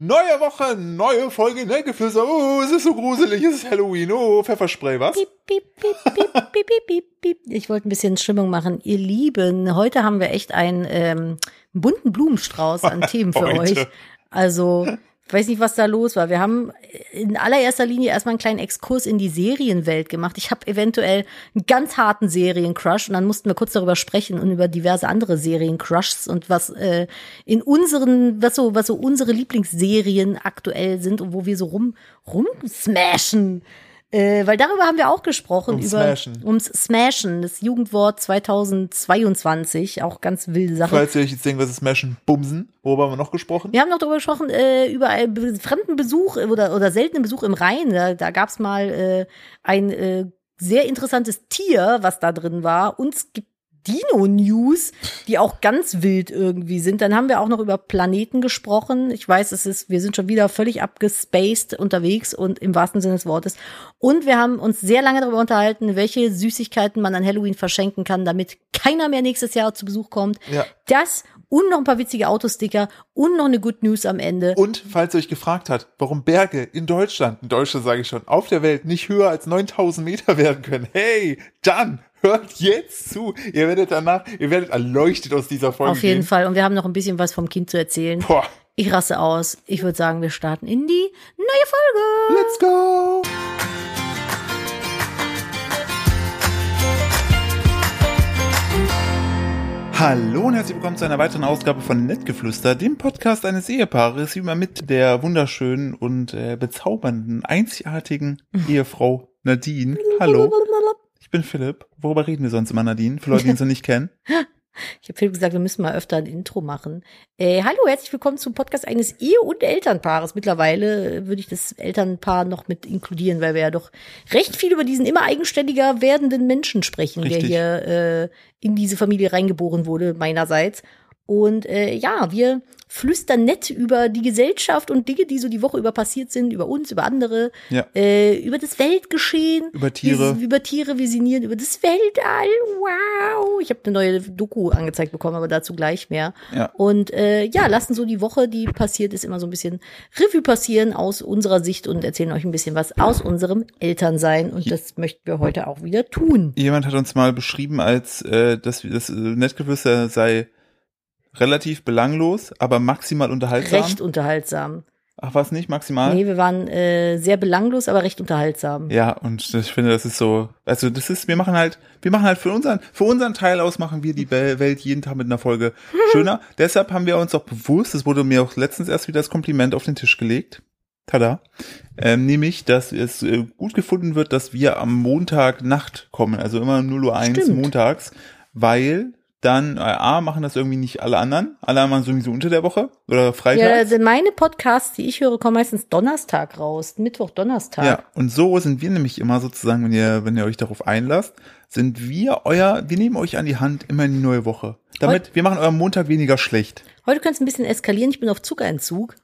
Neue Woche, neue Folge Neckgeflüster. Oh, es ist so gruselig, es ist Halloween. Oh, Pfefferspray, was? Piep, piep, piep, piep, piep, piep, piep, piep. Ich wollte ein bisschen Stimmung machen. Ihr Lieben, heute haben wir echt einen ähm, bunten Blumenstrauß an Themen für Heute. euch. Also, weiß nicht, was da los war. Wir haben in allererster Linie erstmal einen kleinen Exkurs in die Serienwelt gemacht. Ich habe eventuell einen ganz harten Seriencrush und dann mussten wir kurz darüber sprechen und über diverse andere Seriencrushs und was äh, in unseren, was so, was so unsere Lieblingsserien aktuell sind und wo wir so rum, rumsmashen. Äh, weil darüber haben wir auch gesprochen, Ums über Smashen. ums Smashen, das Jugendwort 2022, auch ganz wilde Sache. Falls ihr euch jetzt denkt, was ist Smashen? Bumsen. Worüber haben wir noch gesprochen? Wir haben noch darüber gesprochen, äh, über einen fremden Besuch oder, oder seltenen Besuch im Rhein. Da, da gab es mal äh, ein äh, sehr interessantes Tier, was da drin war. Und es gibt Dino-News, die auch ganz wild irgendwie sind. Dann haben wir auch noch über Planeten gesprochen. Ich weiß, es ist, wir sind schon wieder völlig abgespaced unterwegs und im wahrsten Sinne des Wortes. Und wir haben uns sehr lange darüber unterhalten, welche Süßigkeiten man an Halloween verschenken kann, damit keiner mehr nächstes Jahr zu Besuch kommt. Ja. Das und noch ein paar witzige Autosticker und noch eine Good News am Ende. Und falls ihr euch gefragt habt, warum Berge in Deutschland, in Deutschland sage ich schon, auf der Welt nicht höher als 9000 Meter werden können, hey, dann hört jetzt zu. Ihr werdet danach, ihr werdet erleuchtet aus dieser Folge Auf jeden gehen. Fall. Und wir haben noch ein bisschen was vom Kind zu erzählen. Boah, Ich rasse aus. Ich würde sagen, wir starten in die neue Folge. let's go. Hallo und herzlich willkommen zu einer weiteren Ausgabe von Nettgeflüster, dem Podcast eines Ehepaares, wie immer mit der wunderschönen und äh, bezaubernden, einzigartigen Ehefrau Nadine. Hallo, ich bin Philipp. Worüber reden wir sonst immer, Nadine? Für Leute, die uns noch nicht kennen. Ich habe Philipp gesagt, wir müssen mal öfter ein Intro machen. Äh, hallo, herzlich willkommen zum Podcast eines Ehe- und Elternpaares. Mittlerweile äh, würde ich das Elternpaar noch mit inkludieren, weil wir ja doch recht viel über diesen immer eigenständiger werdenden Menschen sprechen, Richtig. der hier äh, in diese Familie reingeboren wurde, meinerseits. Und äh, ja, wir flüstern nett über die Gesellschaft und Dinge, die so die Woche über passiert sind, über uns, über andere, Ja. äh, über das Weltgeschehen. Über Tiere. Wir, über Tiere, wir sinnieren über das Weltall. Wow. Ich habe eine neue Doku angezeigt bekommen, aber dazu gleich mehr. Ja. Und äh, ja, lassen so die Woche, die passiert ist, immer so ein bisschen Revue passieren aus unserer Sicht und erzählen euch ein bisschen was aus unserem Elternsein. Und das möchten wir heute auch wieder tun. Jemand hat uns mal beschrieben, als äh, dass wir- das äh, Nettgeflüster sei relativ belanglos, aber maximal unterhaltsam. Recht unterhaltsam. Ach, was nicht? Maximal? Nee, wir waren äh, sehr belanglos, aber recht unterhaltsam. Ja, und ich finde, das ist so, also das ist, wir machen halt, wir machen halt für unseren, für unseren Teil aus machen wir die Wel- Welt jeden Tag mit einer Folge schöner. Deshalb haben wir uns auch bewusst, das wurde mir auch letztens erst wieder das Kompliment auf den Tisch gelegt. Tada. Ähm, nämlich, dass es äh, gut gefunden wird, dass wir am Montag Nacht kommen, also immer 0 Uhr 1 Stimmt. montags, weil dann, äh, A, machen das irgendwie nicht alle anderen. Alle anderen sowieso unter der Woche oder Freitag. Ja, also meine Podcasts, die ich höre, kommen meistens Donnerstag raus. Mittwoch, Donnerstag. Ja, und so sind wir nämlich immer sozusagen, wenn ihr, wenn ihr euch darauf einlasst, sind wir euer, wir nehmen euch an die Hand immer in die neue Woche. Damit, wir machen euren Montag weniger schlecht. Heute könnte es ein bisschen eskalieren. Ich bin auf Zuckerentzug.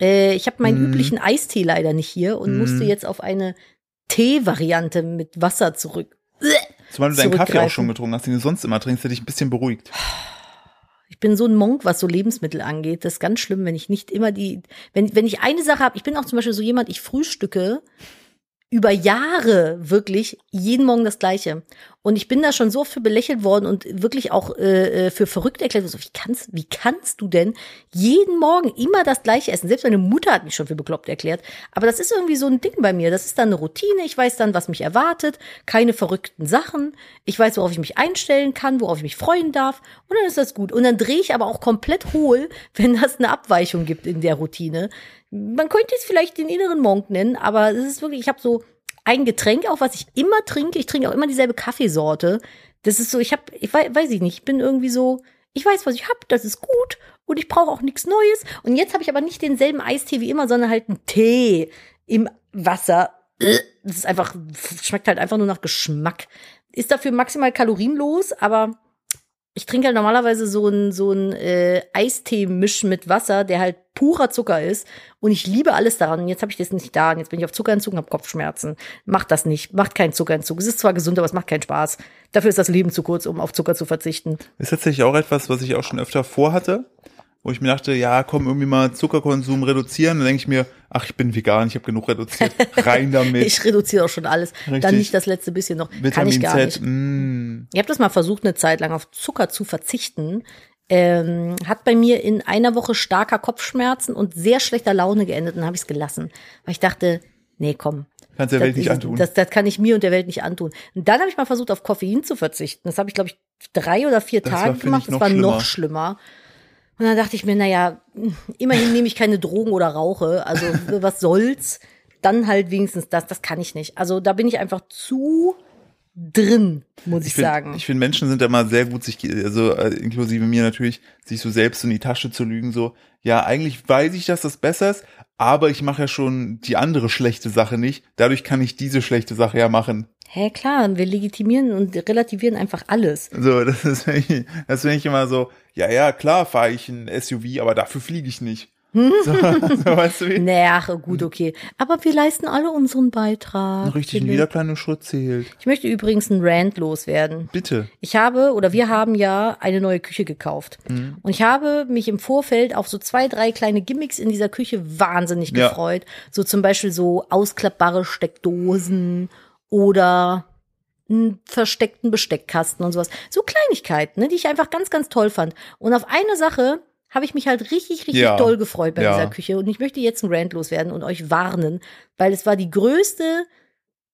Äh, ich habe meinen Mhm. üblichen Eistee leider nicht hier und Mhm. musste jetzt auf eine Tee-Variante mit Wasser zurück. Zumal du deinen Kaffee auch schon getrunken hast, den du sonst immer trinkst, der dich ein bisschen beruhigt. Ich bin so ein Monk, was so Lebensmittel angeht. Das ist ganz schlimm, wenn ich nicht immer die, wenn, wenn ich eine Sache habe, ich bin auch zum Beispiel so jemand, ich frühstücke über Jahre wirklich jeden Morgen das Gleiche. Und ich bin da schon so für belächelt worden und wirklich auch äh, äh, für verrückt erklärt. worden. So, wie kannst, wie kannst du denn jeden Morgen immer das Gleiche essen? Selbst meine Mutter hat mich schon für bekloppt erklärt. Aber das ist irgendwie so ein Ding bei mir. Das ist dann eine Routine. Ich weiß dann, was mich erwartet. Keine verrückten Sachen. Ich weiß, worauf ich mich einstellen kann, worauf ich mich freuen darf. Und dann ist das gut. Und dann drehe ich aber auch komplett hohl, wenn das eine Abweichung gibt in der Routine. Man könnte es vielleicht den inneren Monk nennen, aber es ist wirklich, ich habe so ein Getränk auch, was ich immer trinke. Ich trinke auch immer dieselbe Kaffeesorte. Das ist so, ich habe, ich weiß, weiß ich nicht, ich bin irgendwie so, ich weiß, was ich habe, das ist gut und ich brauche auch nichts Neues. Und jetzt habe ich aber nicht denselben Eistee wie immer, sondern halt einen Tee im Wasser. Das ist einfach, schmeckt halt einfach nur nach Geschmack. Ist dafür maximal kalorienlos, aber ich trinke halt normalerweise so ein so ein äh, Eistee-Misch mit Wasser, der halt purer Zucker ist. Und ich liebe alles daran. Und jetzt habe ich das nicht da. Und jetzt bin ich auf Zuckerentzug und habe Kopfschmerzen. Macht das nicht. Macht keinen Zuckerentzug. Es ist zwar gesund, aber es macht keinen Spaß. Dafür ist das Leben zu kurz, um auf Zucker zu verzichten. Ist tatsächlich auch etwas, was ich auch schon öfter vorhatte. wo ich mir dachte, ja, komm, irgendwie mal Zuckerkonsum reduzieren. Dann denke ich mir, ach, ich bin vegan, ich habe genug reduziert. Rein damit. Ich reduziere auch schon alles. Richtig. Dann nicht das letzte bisschen noch. Kann Vitamin ich gar Z, nicht. mm. Ich habe das mal versucht, eine Zeit lang auf Zucker zu verzichten. Ähm, hat bei mir in einer Woche starker Kopfschmerzen und sehr schlechter Laune geendet und habe ich es gelassen. Weil ich dachte, nee, komm. Kannst der das, Welt nicht antun. Das, das kann ich mir und der Welt nicht antun. Und dann habe ich mal versucht, auf Koffein zu verzichten. Das habe ich, glaube ich, drei oder vier Das war, Tage finde gemacht. Das noch war schlimmer. noch schlimmer. Und dann dachte ich mir, naja, immerhin nehme ich keine Drogen oder rauche. Also was soll's? Dann halt wenigstens das. Das kann ich nicht. Also da bin ich einfach zu drin, muss ich, Ich finde, sagen. ich finde, Menschen sind da immer sehr gut, sich, also äh, inklusive mir natürlich, sich so selbst in die Tasche zu lügen, so, ja, eigentlich weiß ich, dass das besser ist, aber ich mache ja schon die andere schlechte Sache nicht, dadurch kann ich diese schlechte Sache ja machen. Hä, klar, wir legitimieren und relativieren einfach alles. So, das ist, das finde ich immer so, ja, ja, klar fahre ich ein SUV, aber dafür fliege ich nicht. So, so, weißt du wie? Naja, gut, okay. Aber wir leisten alle unseren Beitrag. Richtig, jeder kleine Schritt zählt. Ich möchte übrigens einen Rant loswerden. Bitte. Ich habe oder wir haben ja eine neue Küche gekauft. Mhm. Und ich habe mich im Vorfeld auf so zwei, drei kleine Gimmicks in dieser Küche wahnsinnig Ja. gefreut. So zum Beispiel so ausklappbare Steckdosen oder einen versteckten Besteckkasten und sowas. So Kleinigkeiten, ne, die ich einfach ganz, ganz toll fand. Und auf eine Sache habe ich mich halt richtig, richtig Ja. doll gefreut bei Ja. dieser Küche. Und ich möchte jetzt einen Rant loswerden und euch warnen, weil es war die größte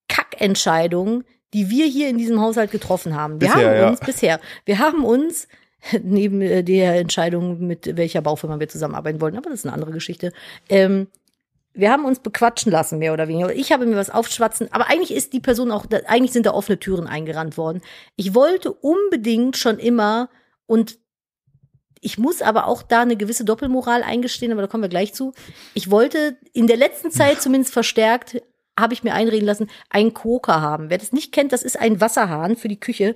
Kackentscheidung, die wir hier in diesem Haushalt getroffen haben. Wir Bisher, haben ja. uns bisher, wir haben uns neben äh, der Entscheidung, mit welcher Baufirma wir zusammenarbeiten wollen, aber das ist eine andere Geschichte. Ähm, wir haben uns bequatschen lassen, mehr oder weniger. Ich habe mir was aufschwatzen, aber eigentlich ist die Person auch, eigentlich sind da offene Türen eingerannt worden. Ich wollte unbedingt schon immer und ich muss aber auch da eine gewisse Doppelmoral eingestehen, aber da kommen wir gleich zu. Ich wollte in der letzten Zeit zumindest verstärkt, habe ich mir einreden lassen, einen Koker haben. Wer das nicht kennt, das ist ein Wasserhahn für die Küche.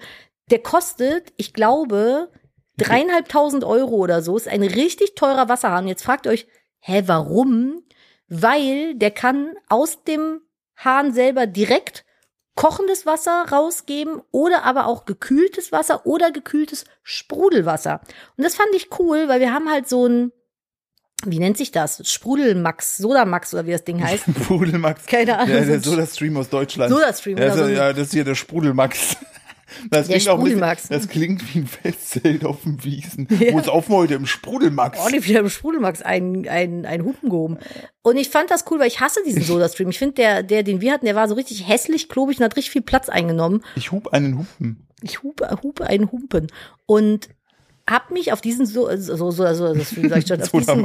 Der kostet, ich glaube, dreieinhalbtausend Euro oder so. Ist ein richtig teurer Wasserhahn. Jetzt fragt ihr euch, hä, warum? Weil der kann aus dem Hahn selber direkt kochendes Wasser rausgeben oder aber auch gekühltes Wasser oder gekühltes Sprudelwasser. Und das fand ich cool, weil wir haben halt so ein, wie nennt sich das? Sprudelmax, Sodamax oder wie das Ding heißt. Sprudelmax. Keine Ahnung. Ja, der Soda-Stream aus Deutschland. Soda-Stream, Ja, so, so. ja, das ist hier der Sprudelmax. Das klingt auch ein bisschen, das klingt wie ein Festzelt auf dem Wiesen. Ja. Wo ist auf heute im Sprudelmax? Oh, wieder im Sprudelmax einen, einen, einen Hupen gehoben. Und ich fand das cool, weil ich hasse diesen Soda-Stream. Ich finde, der, der, den wir hatten, der war so richtig hässlich, klobig und hat richtig viel Platz eingenommen. Ich hub einen Hupen. Ich hupe, hupe einen Humpen. Und hab mich auf diesen so, so, so, so, das sag ich schon, auf diesen.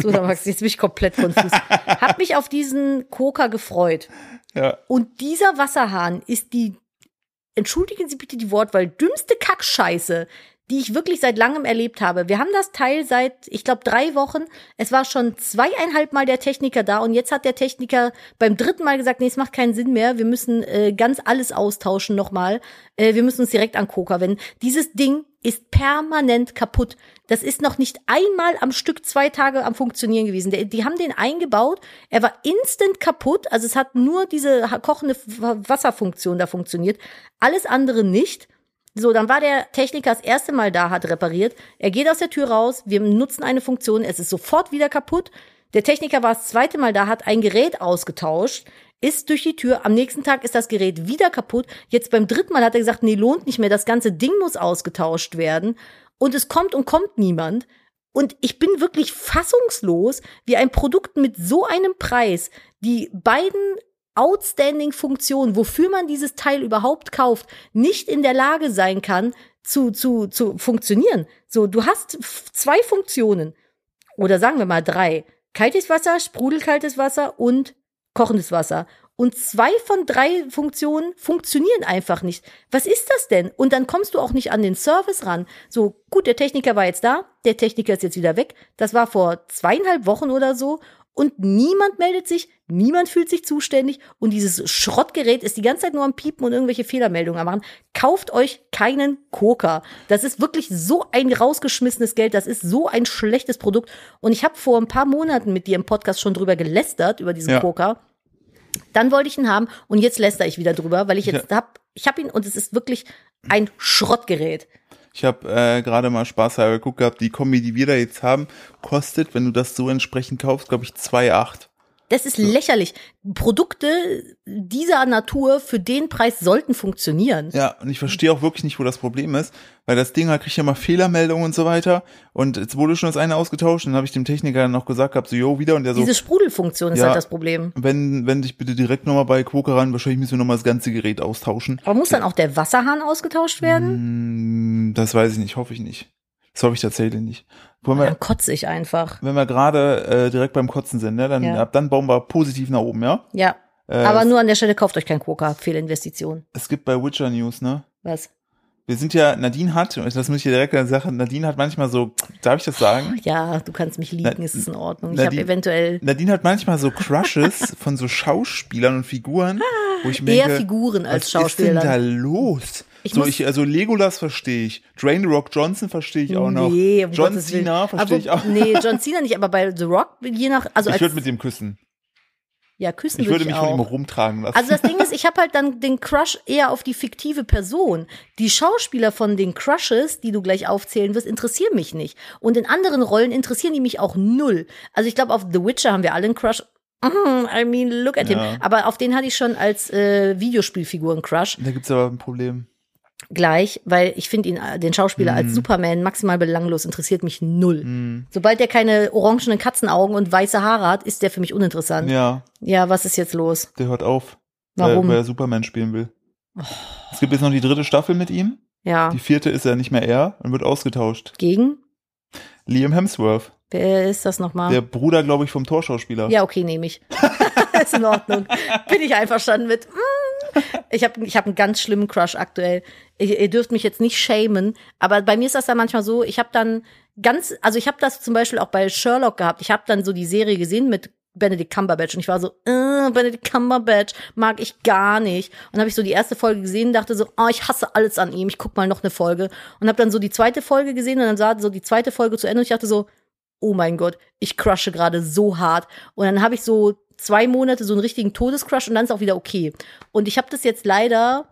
Sodamax, jetzt bin ich komplett konfus. hab mich auf diesen Koka gefreut. Ja. Und dieser Wasserhahn ist die, entschuldigen Sie bitte die Wortwahl, dümmste Kackscheiße, die ich wirklich seit langem erlebt habe. Wir haben das Teil seit, ich glaube, drei Wochen. Es war schon zweieinhalb Mal der Techniker da und jetzt hat der Techniker beim dritten Mal gesagt, nee, es macht keinen Sinn mehr. Wir müssen äh, ganz alles austauschen nochmal. Äh, wir müssen uns direkt an Koka wenden. Dieses Ding ist permanent kaputt. Das ist noch nicht einmal am Stück zwei Tage am Funktionieren gewesen. Der, die haben den eingebaut. Er war instant kaputt. Also es hat nur diese kochende Wasserfunktion da funktioniert. Alles andere nicht. So, dann war der Techniker das erste Mal da, hat repariert. Er geht aus der Tür raus. Wir nutzen eine Funktion. Es ist sofort wieder kaputt. Der Techniker war das zweite Mal da, hat ein Gerät ausgetauscht, ist durch die Tür. Am nächsten Tag ist das Gerät wieder kaputt. Jetzt beim dritten Mal hat er gesagt, nee, lohnt nicht mehr. Das ganze Ding muss ausgetauscht werden. Und es kommt und kommt niemand. Und ich bin wirklich fassungslos, wie ein Produkt mit so einem Preis die beiden outstanding Funktionen, wofür man dieses Teil überhaupt kauft, nicht in der Lage sein kann, zu, zu, zu funktionieren. So, du hast zwei Funktionen. Oder sagen wir mal drei. Kaltes Wasser, sprudelkaltes Wasser und kochendes Wasser. Und zwei von drei Funktionen funktionieren einfach nicht. Was ist das denn? Und dann kommst du auch nicht an den Service ran. So, gut, der Techniker war jetzt da, der Techniker ist jetzt wieder weg. Das war vor zweieinhalb Wochen oder so. Und niemand meldet sich, niemand fühlt sich zuständig. Und dieses Schrottgerät ist die ganze Zeit nur am Piepen und irgendwelche Fehlermeldungen am machen. Kauft euch keinen Koka. Das ist wirklich so ein rausgeschmissenes Geld. Das ist so ein schlechtes Produkt. Und ich habe vor ein paar Monaten mit dir im Podcast schon drüber gelästert, über diesen Ja. Koka. Dann wollte ich ihn haben und jetzt läster ich wieder drüber, weil ich jetzt hab, ich habe ihn und es ist wirklich ein Schrottgerät. Ich habe äh, gerade mal Spaß geguckt gehabt, die Kombi, die wir da jetzt haben, kostet, wenn du das so entsprechend kaufst, glaube ich 2,8. Das ist lächerlich. Produkte dieser Natur für den Preis sollten funktionieren. Ja, und ich verstehe auch wirklich nicht, wo das Problem ist, weil das Ding halt kriegt ja mal Fehlermeldungen und so weiter. Und jetzt wurde schon das eine ausgetauscht, und dann habe ich dem Techniker noch gesagt gehabt, so, jo, wieder, und der so, Diese Sprudelfunktion ist Ja. halt das Problem. wenn, wenn dich bitte direkt nochmal bei Quoke ran, wahrscheinlich müssen wir nochmal das ganze Gerät austauschen. Aber muss dann auch der Wasserhahn ausgetauscht werden? Hm, das weiß ich nicht, hoffe ich nicht. Das hoffe ich tatsächlich nicht. Wollen wir, Dann kotze ich einfach. wenn wir gerade äh, direkt beim Kotzen sind, ne, dann, Ja. ab dann bauen wir positiv nach oben, ja? Ja. Äh, Aber nur an der Stelle kauft euch kein Quokka. Fehlinvestition. Es gibt bei Witcher News, ne? Was? Wir sind ja, Nadine hat, und das muss ich dir direkt sagen, Nadine hat manchmal so, darf ich das sagen? Ja, du kannst mich liegen, Na- es ist in Ordnung. Ich na, habe eventuell Nadine hat manchmal so Crushes von so Schauspielern und Figuren, wo ich mir eher denke, Figuren als was ist denn Schauspieler. da los? Ich so, ich, also Legolas verstehe ich, Dwayne The Rock Johnson verstehe ich auch noch, Nee, um John Gottes. Cena verstehe ich auch. Nee, John Cena nicht, aber bei The Rock, je nach, also Ich als, würde mit dem küssen. Ja, küssen Ich würde mich auch. von ihm rumtragen lassen. Also das Ding ist, ich habe halt dann den Crush eher auf die fiktive Person. Die Schauspieler von den Crushes, die du gleich aufzählen wirst, interessieren mich nicht. Und in anderen Rollen interessieren die mich auch null. Also ich glaube, auf The Witcher haben wir alle einen Crush. Mm, I mean, look at him. Ja. Aber auf den hatte ich schon als äh, Videospielfigur einen Crush. da gibt's aber ein Problem. Gleich, weil ich finde ihn, äh, den Schauspieler Mhm. als Superman maximal belanglos, interessiert mich null. Sobald der keine orangenen Katzenaugen und weiße Haare hat, ist der für mich uninteressant. Ja, Ja, was ist jetzt los? der hört auf, Warum? Weil, er Superman spielen will. Es gibt jetzt noch die dritte Staffel mit ihm. Ja. Die vierte ist ja nicht mehr er und wird ausgetauscht. Gegen? Liam Hemsworth, Wer ist das nochmal? der Bruder, glaube ich, vom Torschauspieler. Ja, okay, nehme ich. ist in Ordnung. Bin ich einverstanden mit. Mm. Ich habe ich hab einen ganz schlimmen Crush aktuell. Ihr, ihr dürft mich jetzt nicht shamen, aber bei mir ist das dann manchmal so, ich habe dann ganz, also ich habe das zum Beispiel auch bei Sherlock gehabt. Ich habe dann so die Serie gesehen mit Benedict Cumberbatch und ich war so, äh, Benedict Cumberbatch mag ich gar nicht. Und habe ich so die erste Folge gesehen und dachte so, oh, ich hasse alles an ihm, ich guck mal noch eine Folge. Und habe dann so die zweite Folge gesehen und dann sah so die zweite Folge zu Ende und ich dachte so, oh mein Gott, ich crushe gerade so hart. Und dann habe ich so zwei Monate so einen richtigen Todescrush und dann ist auch wieder okay. Und ich habe das jetzt leider,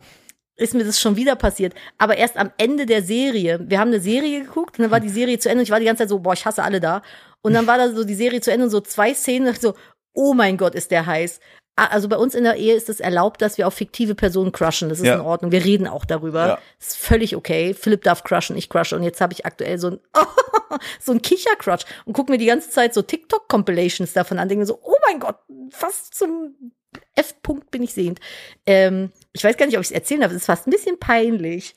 ist mir das schon wieder passiert, aber erst am Ende der Serie. Wir haben eine Serie geguckt und dann war die Serie zu Ende und ich war die ganze Zeit so, boah, ich hasse alle da. Und dann war da so die Serie zu Ende und so zwei Szenen so, oh mein Gott, ist der heiß. Ah, Also bei uns in der Ehe ist es erlaubt, dass wir auf fiktive Personen crushen. Das ist Ja. in Ordnung. Wir reden auch darüber. Ja. Ist völlig okay. Philipp darf crushen, ich crushe. Und jetzt habe ich aktuell so ein, so ein Kicher-Crush und gucke mir die ganze Zeit so TikTok-Compilations davon an. Denke so, oh mein Gott, fast zum F-Punkt bin ich sehend. Ähm, ich weiß gar nicht, ob ich es erzählen darf. Es ist fast ein bisschen peinlich.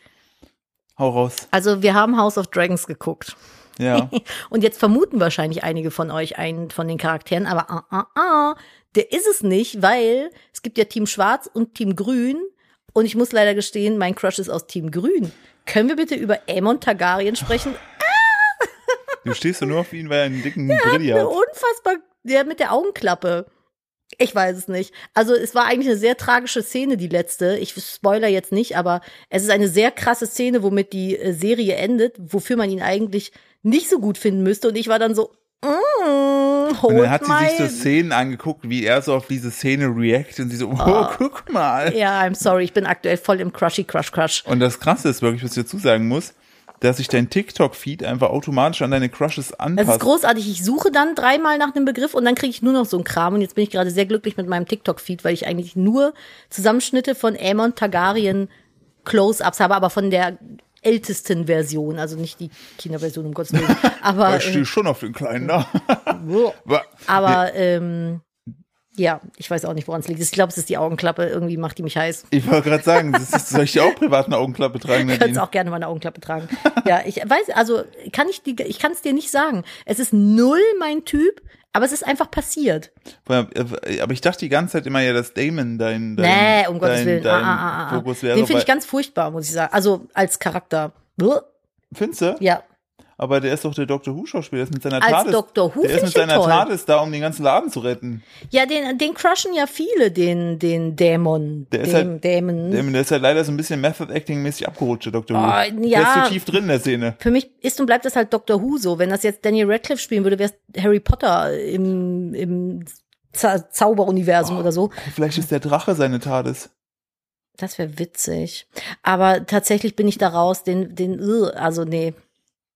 Hau raus. Also wir haben House of Dragons geguckt. Ja. Und jetzt vermuten wahrscheinlich einige von euch einen von den Charakteren, aber ah, ah, ah, der ist es nicht, weil es gibt ja Team Schwarz und Team Grün. Und ich muss leider gestehen, mein Crush ist aus Team Grün. Können wir bitte über Aemon Targaryen sprechen? Du stehst so nur auf ihn, weil er einen dicken Brilli Eine hat. unfassbar, der mit der Augenklappe. Ich weiß es nicht. Also es war eigentlich eine sehr tragische Szene, die letzte. Ich spoiler jetzt nicht, aber es ist eine sehr krasse Szene, womit die äh, Serie endet, wofür man ihn eigentlich nicht so gut finden müsste. Und ich war dann so, mm, Und dann hat sie sich so Szenen angeguckt, wie er so auf diese Szene react und sie so, oh, Ah. guck mal. Ja, I'm sorry, ich bin aktuell voll im Crushy Crush Crush. Und das Krasse ist wirklich, was ich dazu sagen muss, dass sich dein TikTok-Feed einfach automatisch an deine Crushes Das anpasst. ist großartig. Ich suche dann dreimal nach einem Begriff und dann kriege ich nur noch so einen Kram. Und jetzt bin ich gerade sehr glücklich mit meinem TikTok-Feed, weil ich eigentlich nur Zusammenschnitte von Aemon Targaryen Close-Ups habe, aber von der ältesten Version, also nicht die Kinderversion, um Gottes Willen. Aber, ich äh, stehe schon auf den kleinen da. aber ähm, ja, ich weiß auch nicht, woran es liegt. Ich glaube, es ist die Augenklappe. Irgendwie macht die mich heiß. Ich wollte gerade sagen, das ist, soll ich dir auch privat eine Augenklappe tragen, Ich könnte Nadine? auch gerne mal eine Augenklappe tragen. ja, ich weiß, also kann ich die, ich kann es dir nicht sagen. Es ist null mein Typ, aber es ist einfach passiert. Aber ich dachte die ganze Zeit immer ja, dass Damon dein, dein, nee, um Gottes dein, Willen. dein ah, ah, ah, ah. Fokus wäre. Den finde ich ganz furchtbar, muss ich sagen. Also als Charakter. Findest du? Ja. Aber der ist doch der Dr. Who-Schauspieler, der ist mit seiner Als TARDIS. Dr. Who der ist mit seiner toll. TARDIS da, um den ganzen Laden zu retten. Ja, den, den crushen ja viele, den, den Dämon. Der ist halt- Dämon. Der, der ist ja leider so ein bisschen Method-Acting-mäßig abgerutscht, der Dr. Who. Oh, Der ja. ist zu tief drin in der Szene. Für mich ist und bleibt das halt Dr. Who so. Wenn das jetzt Daniel Radcliffe spielen würde, wäre es Harry Potter im, im Za Zauberuniversum oder so. Vielleicht ist der Drache seine TARDIS. Das wäre witzig. Aber tatsächlich bin ich da raus, den, den, also nee.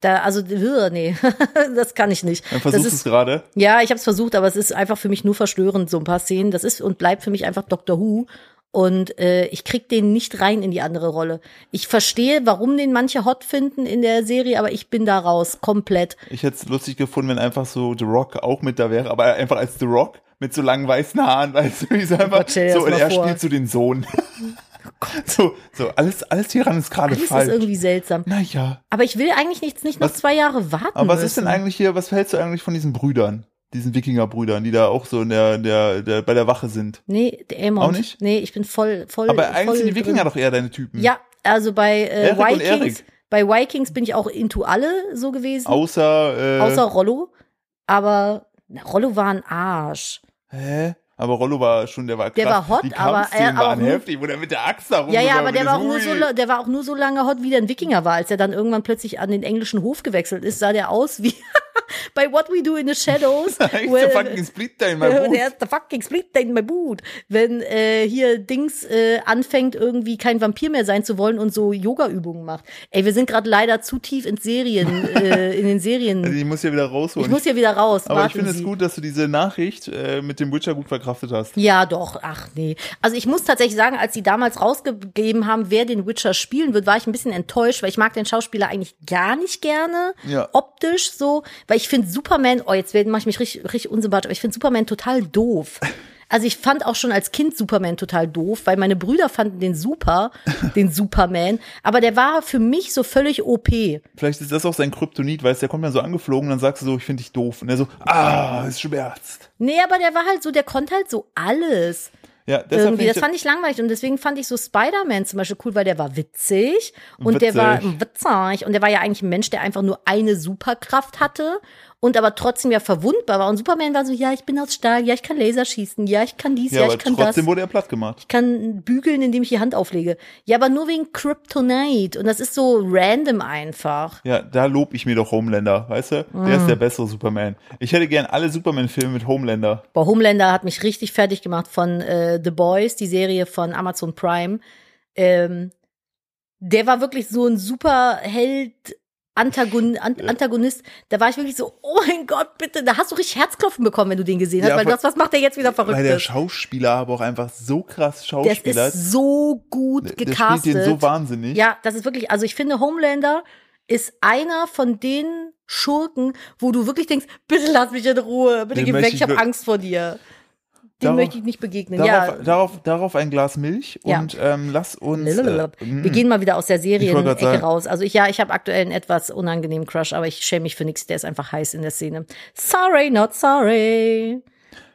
Da, also, uh, nee, das kann ich nicht. Dann versuchst es gerade. Ja, ich habe es versucht, aber es ist einfach für mich nur verstörend, so ein paar Szenen. Das ist und bleibt für mich einfach Doctor Who. Und äh, ich krieg den nicht rein in die andere Rolle. Ich verstehe, warum den manche hot finden in der Serie, aber ich bin da raus, komplett. Ich hätte es lustig gefunden, wenn einfach so The Rock auch mit da wäre, aber einfach als The Rock mit so langen weißen Haaren, weißt du, wie so einfach Gott, so und er vor. spielt so den Sohn. so, so alles, alles hieran ist gerade Alles ist falsch. irgendwie seltsam. Naja. Aber ich will eigentlich nicht, nicht noch Was- zwei Jahre warten. Aber was ist denn müssen. eigentlich hier, was hältst du eigentlich von diesen Brüdern? Diesen Wikingerbrüdern, die da auch so in der, der, der bei der Wache sind. Nee, der Aemon. Auch nicht? Nee, ich bin voll, voll. Aber eigentlich voll sind die Wikinger drin. doch eher deine Typen. Ja, also bei äh, Vikings, bei Vikings bin ich auch into alle so gewesen, Außer, äh, außer Rollo. Aber na, Rollo war ein Arsch. hä? Aber Rollo war schon, der war krass. Der war hot, die aber Kampfszenen er auch waren heftig, wo der mit der Axt da Ja, ja, aber der war, auch nur so, der war auch nur so lange hot, wie der ein Wikinger war. Als er dann irgendwann plötzlich an den englischen Hof gewechselt ist, sah der aus wie bei What We Do in the Shadows. He's well, the fucking Splitter in my boot. Der ist der fucking Split in my boot. Wenn äh, hier Dings äh, anfängt, irgendwie kein Vampir mehr sein zu wollen und so Yoga-Übungen macht. Ey, wir sind gerade leider zu tief in Serien, äh, in den Serien. Also ich muss hier wieder rausholen. ich muss hier wieder raus. aber ich finde es gut, dass du diese Nachricht äh, mit dem Witcher gut verkraftet hast. Ja, doch. Ach nee. Also ich muss tatsächlich sagen, als sie damals rausgegeben haben, wer den Witcher spielen wird, war ich ein bisschen enttäuscht, weil ich mag den Schauspieler eigentlich gar nicht gerne. Ja. Optisch so. Weil ich finde Superman, oh, jetzt mache ich mich richtig, richtig unsympathisch, aber ich finde Superman total doof. Also ich fand auch schon als Kind Superman total doof, weil meine Brüder fanden den super, den Superman. Aber der war für mich so völlig OP. Vielleicht ist das auch sein Kryptonit, weißt du, der kommt dann so angeflogen und dann sagst du so, ich finde dich doof. Und er so, ah, es schmerzt. Nee, aber der war halt so, der konnte halt so alles. Ja, deshalb irgendwie. Das fand ich langweilig und deswegen fand ich so Spider-Man zum Beispiel cool, weil der war witzig und der war Witzig. witzig und der war ja eigentlich ein Mensch, der einfach nur eine Superkraft hatte und aber trotzdem ja verwundbar war. Und Superman war so, ja, ich bin aus Stahl, ja, ich kann Laser schießen, ja, ich kann dies, ja, ja, ich kann trotzdem das. wurde er platt gemacht. Ich kann bügeln, indem ich die Hand auflege. Ja, aber nur wegen Kryptonite. Und das ist so random einfach. Ja, da lob ich mir doch Homelander, weißt du? Der Mm. ist der bessere Superman. Ich hätte gern alle Superman-Filme mit Homelander. Boah, Homelander hat mich richtig fertig gemacht von äh, The Boys, die Serie von Amazon Prime. Ähm, der war wirklich so ein Superheld. Antagon, An Antagonist, da war ich wirklich so, oh mein Gott, bitte, da hast du richtig Herzklopfen bekommen, wenn du den gesehen hast, Ja, weil das, was macht der jetzt wieder Weil der? Schauspieler aber auch einfach so krass Der Schauspieler ist so gut Der spielt gecastet. den so wahnsinnig. Ja, das ist wirklich, also ich finde, Homelander ist einer von den Schurken, wo du wirklich denkst, bitte lass mich in Ruhe, bitte Den geh weg, ich ich habe Angst vor dir. Dem Darauf- möchte ich nicht begegnen. Darauf, ja, darauf, darauf ein Glas Milch Ja. und ähm, lass uns. Äh, mm, Wir gehen mal wieder aus der Ich Serien-Ecke raus. Also ich, ja, ich habe aktuell einen etwas unangenehmen Crush, aber ich schäme mich für nichts. Der ist einfach heiß in der Szene. Sorry, not sorry.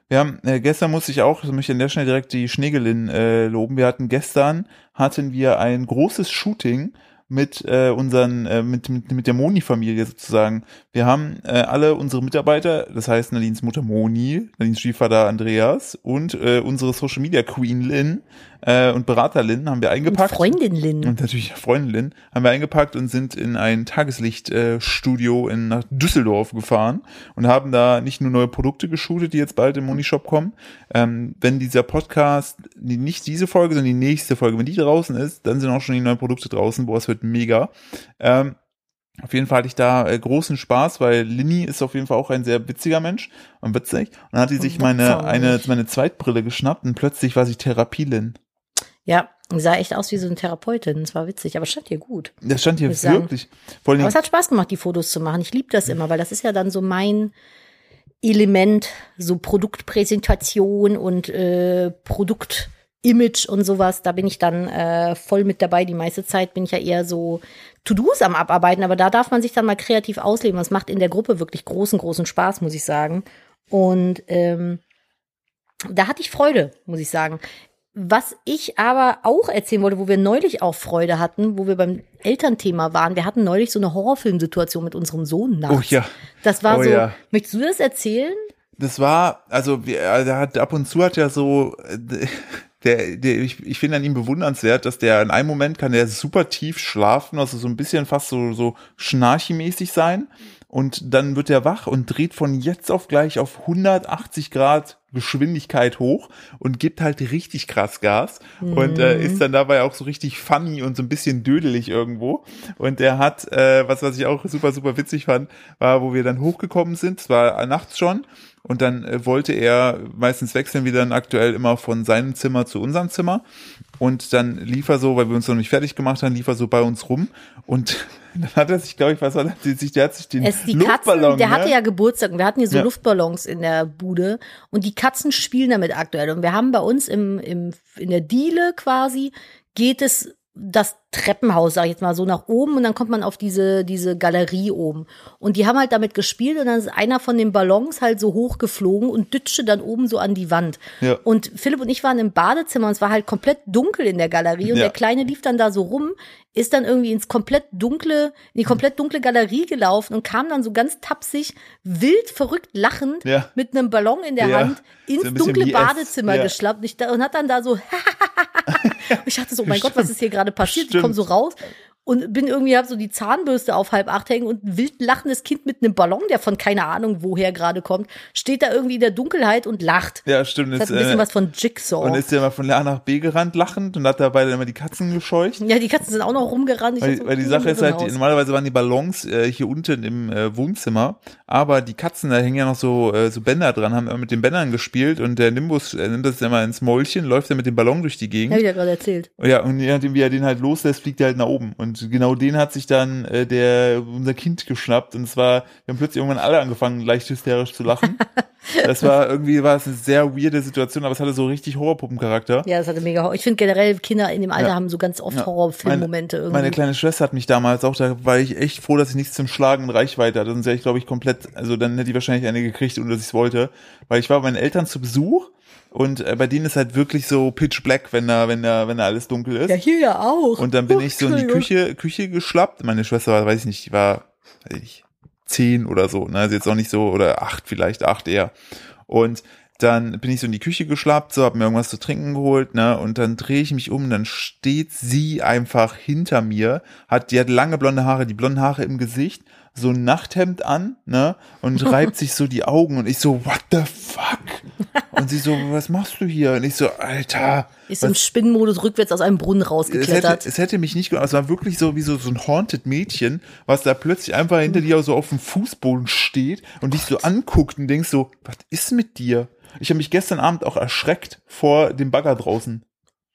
Wir haben, äh, gestern musste ich auch, also möchte ich an der Stelle direkt die Schneegelin äh, loben. Wir hatten gestern, hatten wir ein großes Shooting mit äh, unseren, äh, mit, mit, mit der Moni-Familie sozusagen. Wir haben äh, alle unsere Mitarbeiter, das heißt Nadines Mutter Moni, Nadines Stiefvater Andreas und äh, unsere Social Media Queen Lynn äh, und Berater Lynn haben wir Und eingepackt. Freundin Lynn. Und natürlich Freundin Lynn haben wir eingepackt und sind in ein Tageslichtstudio in nach Düsseldorf gefahren und haben da nicht nur neue Produkte geshootet, die jetzt bald im Monishop kommen. Ähm, wenn dieser Podcast, die, nicht diese Folge, sondern die nächste Folge, wenn die draußen ist, dann sind auch schon die neuen Produkte draußen. Boah, es wird mega. Ähm, auf jeden Fall hatte ich da äh, großen Spaß, weil Linny ist auf jeden Fall auch ein sehr witziger Mensch und witzig. Und dann hat die sich meine, eine, meine Zweitbrille geschnappt und plötzlich war sie Therapie-Lin. Ja, sah echt aus wie so eine Therapeutin. Das war witzig, aber stand ihr gut. Das stand hier wirklich. Vor Aber es hat Spaß gemacht, die Fotos zu machen. Ich liebe das immer, weil das ist ja dann so mein Element, so Produktpräsentation und äh, Produktimage und sowas. Da bin ich dann äh, voll mit dabei. Die meiste Zeit bin ich ja eher so To-Dos am Abarbeiten, aber da darf man sich dann mal kreativ ausleben. Das macht in der Gruppe wirklich großen, großen Spaß, muss ich sagen. Und ähm, da hatte ich Freude, muss ich sagen. Was ich aber auch erzählen wollte, wo wir neulich auch Freude hatten, wo wir beim Elternthema waren, wir hatten neulich so eine Horrorfilmsituation mit unserem Sohn nachts. oh ja. Das war Oh so, ja. möchtest du das erzählen? Das war, also wir- äh, der hat ab und zu hat ja so, äh, der, der ich, ich finde an ihm bewundernswert, dass der in einem Moment kann der super tief schlafen, also so ein bisschen fast so so schnarchimäßig sein und dann wird er wach und dreht von jetzt auf gleich auf 180 Grad Geschwindigkeit hoch und gibt halt richtig krass Gas mhm. und äh, ist dann dabei auch so richtig funny und so ein bisschen dödelig irgendwo. Und er hat, äh, was, was ich auch super, super witzig fand, war, wo wir dann hochgekommen sind, es war nachts schon, und dann äh, wollte er, meistens wechseln wir dann aktuell immer von seinem Zimmer zu unserem Zimmer. Und dann lief er so, weil wir uns noch nicht fertig gemacht haben, lief er so bei uns rum. Und dann hat er sich, glaube ich, was war das? Sich, der hat sich den es, die Luftballon, Katzen, der ne? hatte ja Geburtstag und wir hatten hier so Ja. Luftballons in der Bude und die Katzen spielen damit aktuell. Und wir haben bei uns im, im, in der Diele quasi, geht es das Treppenhaus, sag ich jetzt mal, so nach oben und dann kommt man auf diese, diese Galerie oben. Und die haben halt damit gespielt und dann ist einer von den Ballons halt so hochgeflogen und dütschte dann oben so an die Wand. Ja. Und Philipp und ich waren im Badezimmer und es war halt komplett dunkel in der Galerie und Ja. der Kleine lief dann da so rum, ist dann irgendwie ins komplett dunkle, in die komplett dunkle Galerie gelaufen und kam dann so ganz tapsig, wild verrückt lachend Ja. mit einem Ballon in der. Hand So ins bisschen dunkle Badezimmer geschlappt und, ich und hat dann da so ich dachte so, oh mein Gott, was ist hier gerade passiert? Ich Stimmt. komme so raus und bin irgendwie, hab so die Zahnbürste auf halb acht hängen und ein wild lachendes Kind mit einem Ballon, der von keine Ahnung woher gerade kommt, steht da irgendwie in der Dunkelheit und lacht. Ja, stimmt. Das Ist, hat ein bisschen äh, was von Jigsaw. und ist ja mal von A nach B gerannt lachend und hat dabei dann immer die Katzen gescheucht. ja, die Katzen sind auch noch rumgerannt. Ich Weil, so, weil die Sache ist halt, die, normalerweise waren die Ballons äh, hier unten im äh, Wohnzimmer, aber die Katzen, da hängen ja noch so, äh, so Bänder dran, haben immer mit den Bändern gespielt und der Nimbus nimmt das immer ins Mäulchen, läuft dann mit dem Ballon durch die Hab Gegend. ich ja gerade erzählt. Ja, und je nachdem, wie er den halt loslässt, fliegt er halt nach oben. Und genau den hat sich dann äh, der unser Kind geschnappt. Und es war, wir haben plötzlich irgendwann alle angefangen, leicht hysterisch zu lachen. das war irgendwie war es eine sehr weirde Situation, aber es hatte so richtig Horrorpuppencharakter. Ja, das hatte mega Horror. Ich finde generell, Kinder in dem Alter Ja. haben so ganz oft Ja. Horrorfilmmomente irgendwie. Meine kleine Schwester hat mich damals auch, da war ich echt froh, dass ich nichts zum Schlagen in Reichweite hatte. Sonst wäre ich, glaube ich, komplett, also dann hätte ich wahrscheinlich eine gekriegt, ohne dass ich es wollte. Weil ich war bei meinen Eltern zu Besuch und äh, bei denen ist halt wirklich so pitch black, wenn da, wenn da, wenn da alles dunkel ist. ja, hier ja auch. Und dann bin Oh, ich so in die. Küche, Küche geschlappt. Meine Schwester war, weiß ich nicht, die war, weiß ich, zehn oder so. Ne? Also jetzt auch nicht so, oder acht vielleicht, acht eher. Und dann bin ich so in die Küche geschlappt, so hab mir irgendwas zu trinken geholt, ne, und dann drehe ich mich um, dann steht sie einfach hinter mir, hat, die hat lange blonde Haare, die blonden Haare im Gesicht, so ein Nachthemd an, ne, und reibt sich so die Augen und ich so, what the fuck? Und sie so, was machst du hier? Und ich so, Alter, Ist im Spinnenmodus rückwärts aus einem Brunnen es hätte, rausgeklettert. es hätte mich nicht ge- es war wirklich so wie so, so ein haunted Mädchen, was da plötzlich einfach hinter dir so auf dem Fußboden steht und dich so anguckt und denkst so, was ist mit dir? Ich habe mich gestern Abend auch erschreckt vor dem Bagger draußen,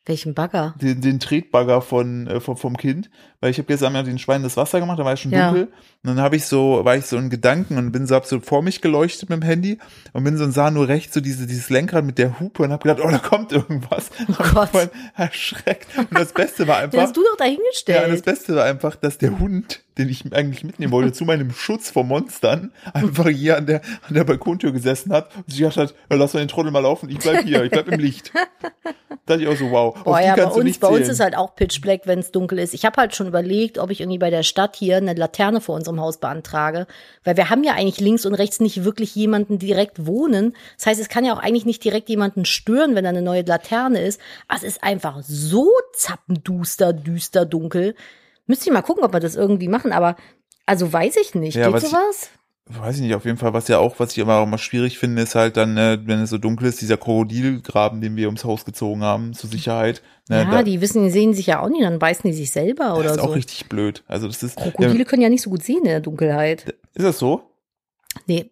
Welchen Bagger? den, den Tretbagger von, äh, vom, vom Kind, weil ich habe gestern Abend den Schweinen das Wasser gemacht, da war es schon Ja. dunkel und dann habe ich so, war ich so in Gedanken und bin so, hab so vor mich geleuchtet mit dem Handy und bin so und sah nur rechts so diese, dieses Lenkrad mit der Hupe und habe gedacht, oh, da kommt irgendwas. Oh Gott. voll erschreckt. Und das Beste war Den einfach, hast du doch ja, und das. Beste war einfach, dass der Hund, den ich eigentlich mitnehmen wollte, zu meinem Schutz vor Monstern, einfach hier an der, an der Balkontür gesessen hat und sich gedacht hat, ja, lass mal den Trottel mal laufen, ich bleib hier, ich bleib im Licht. Da dachte ich auch so, wow, Boah, ja, bei uns, bei uns ist halt auch Pitch Black, wenn es dunkel ist. Ich habe halt schon überlegt, ob ich irgendwie bei der Stadt hier eine Laterne vor unserem Haus beantrage, weil wir haben ja eigentlich links und rechts nicht wirklich jemanden direkt wohnen. Das heißt, es kann ja auch eigentlich nicht direkt jemanden stören, wenn da eine neue Laterne ist. Aber es ist einfach so zappenduster, düster, dunkel. Müsste ich mal gucken, ob wir das irgendwie machen, aber also weiß ich nicht. Ja, Geht ich- sowas? weiß ich nicht, auf jeden Fall, was ja auch, was ich immer auch mal schwierig finde, ist halt dann, äh, wenn es so dunkel ist, dieser Krokodilgraben, den wir ums Haus gezogen haben, zur Sicherheit. Ne, ja, da, die wissen, die sehen sich ja auch nicht, dann beißen die sich selber das oder ist so. auch richtig blöd. Also das ist, Krokodile können ja nicht so gut sehen in der Dunkelheit. ist das so? Nee,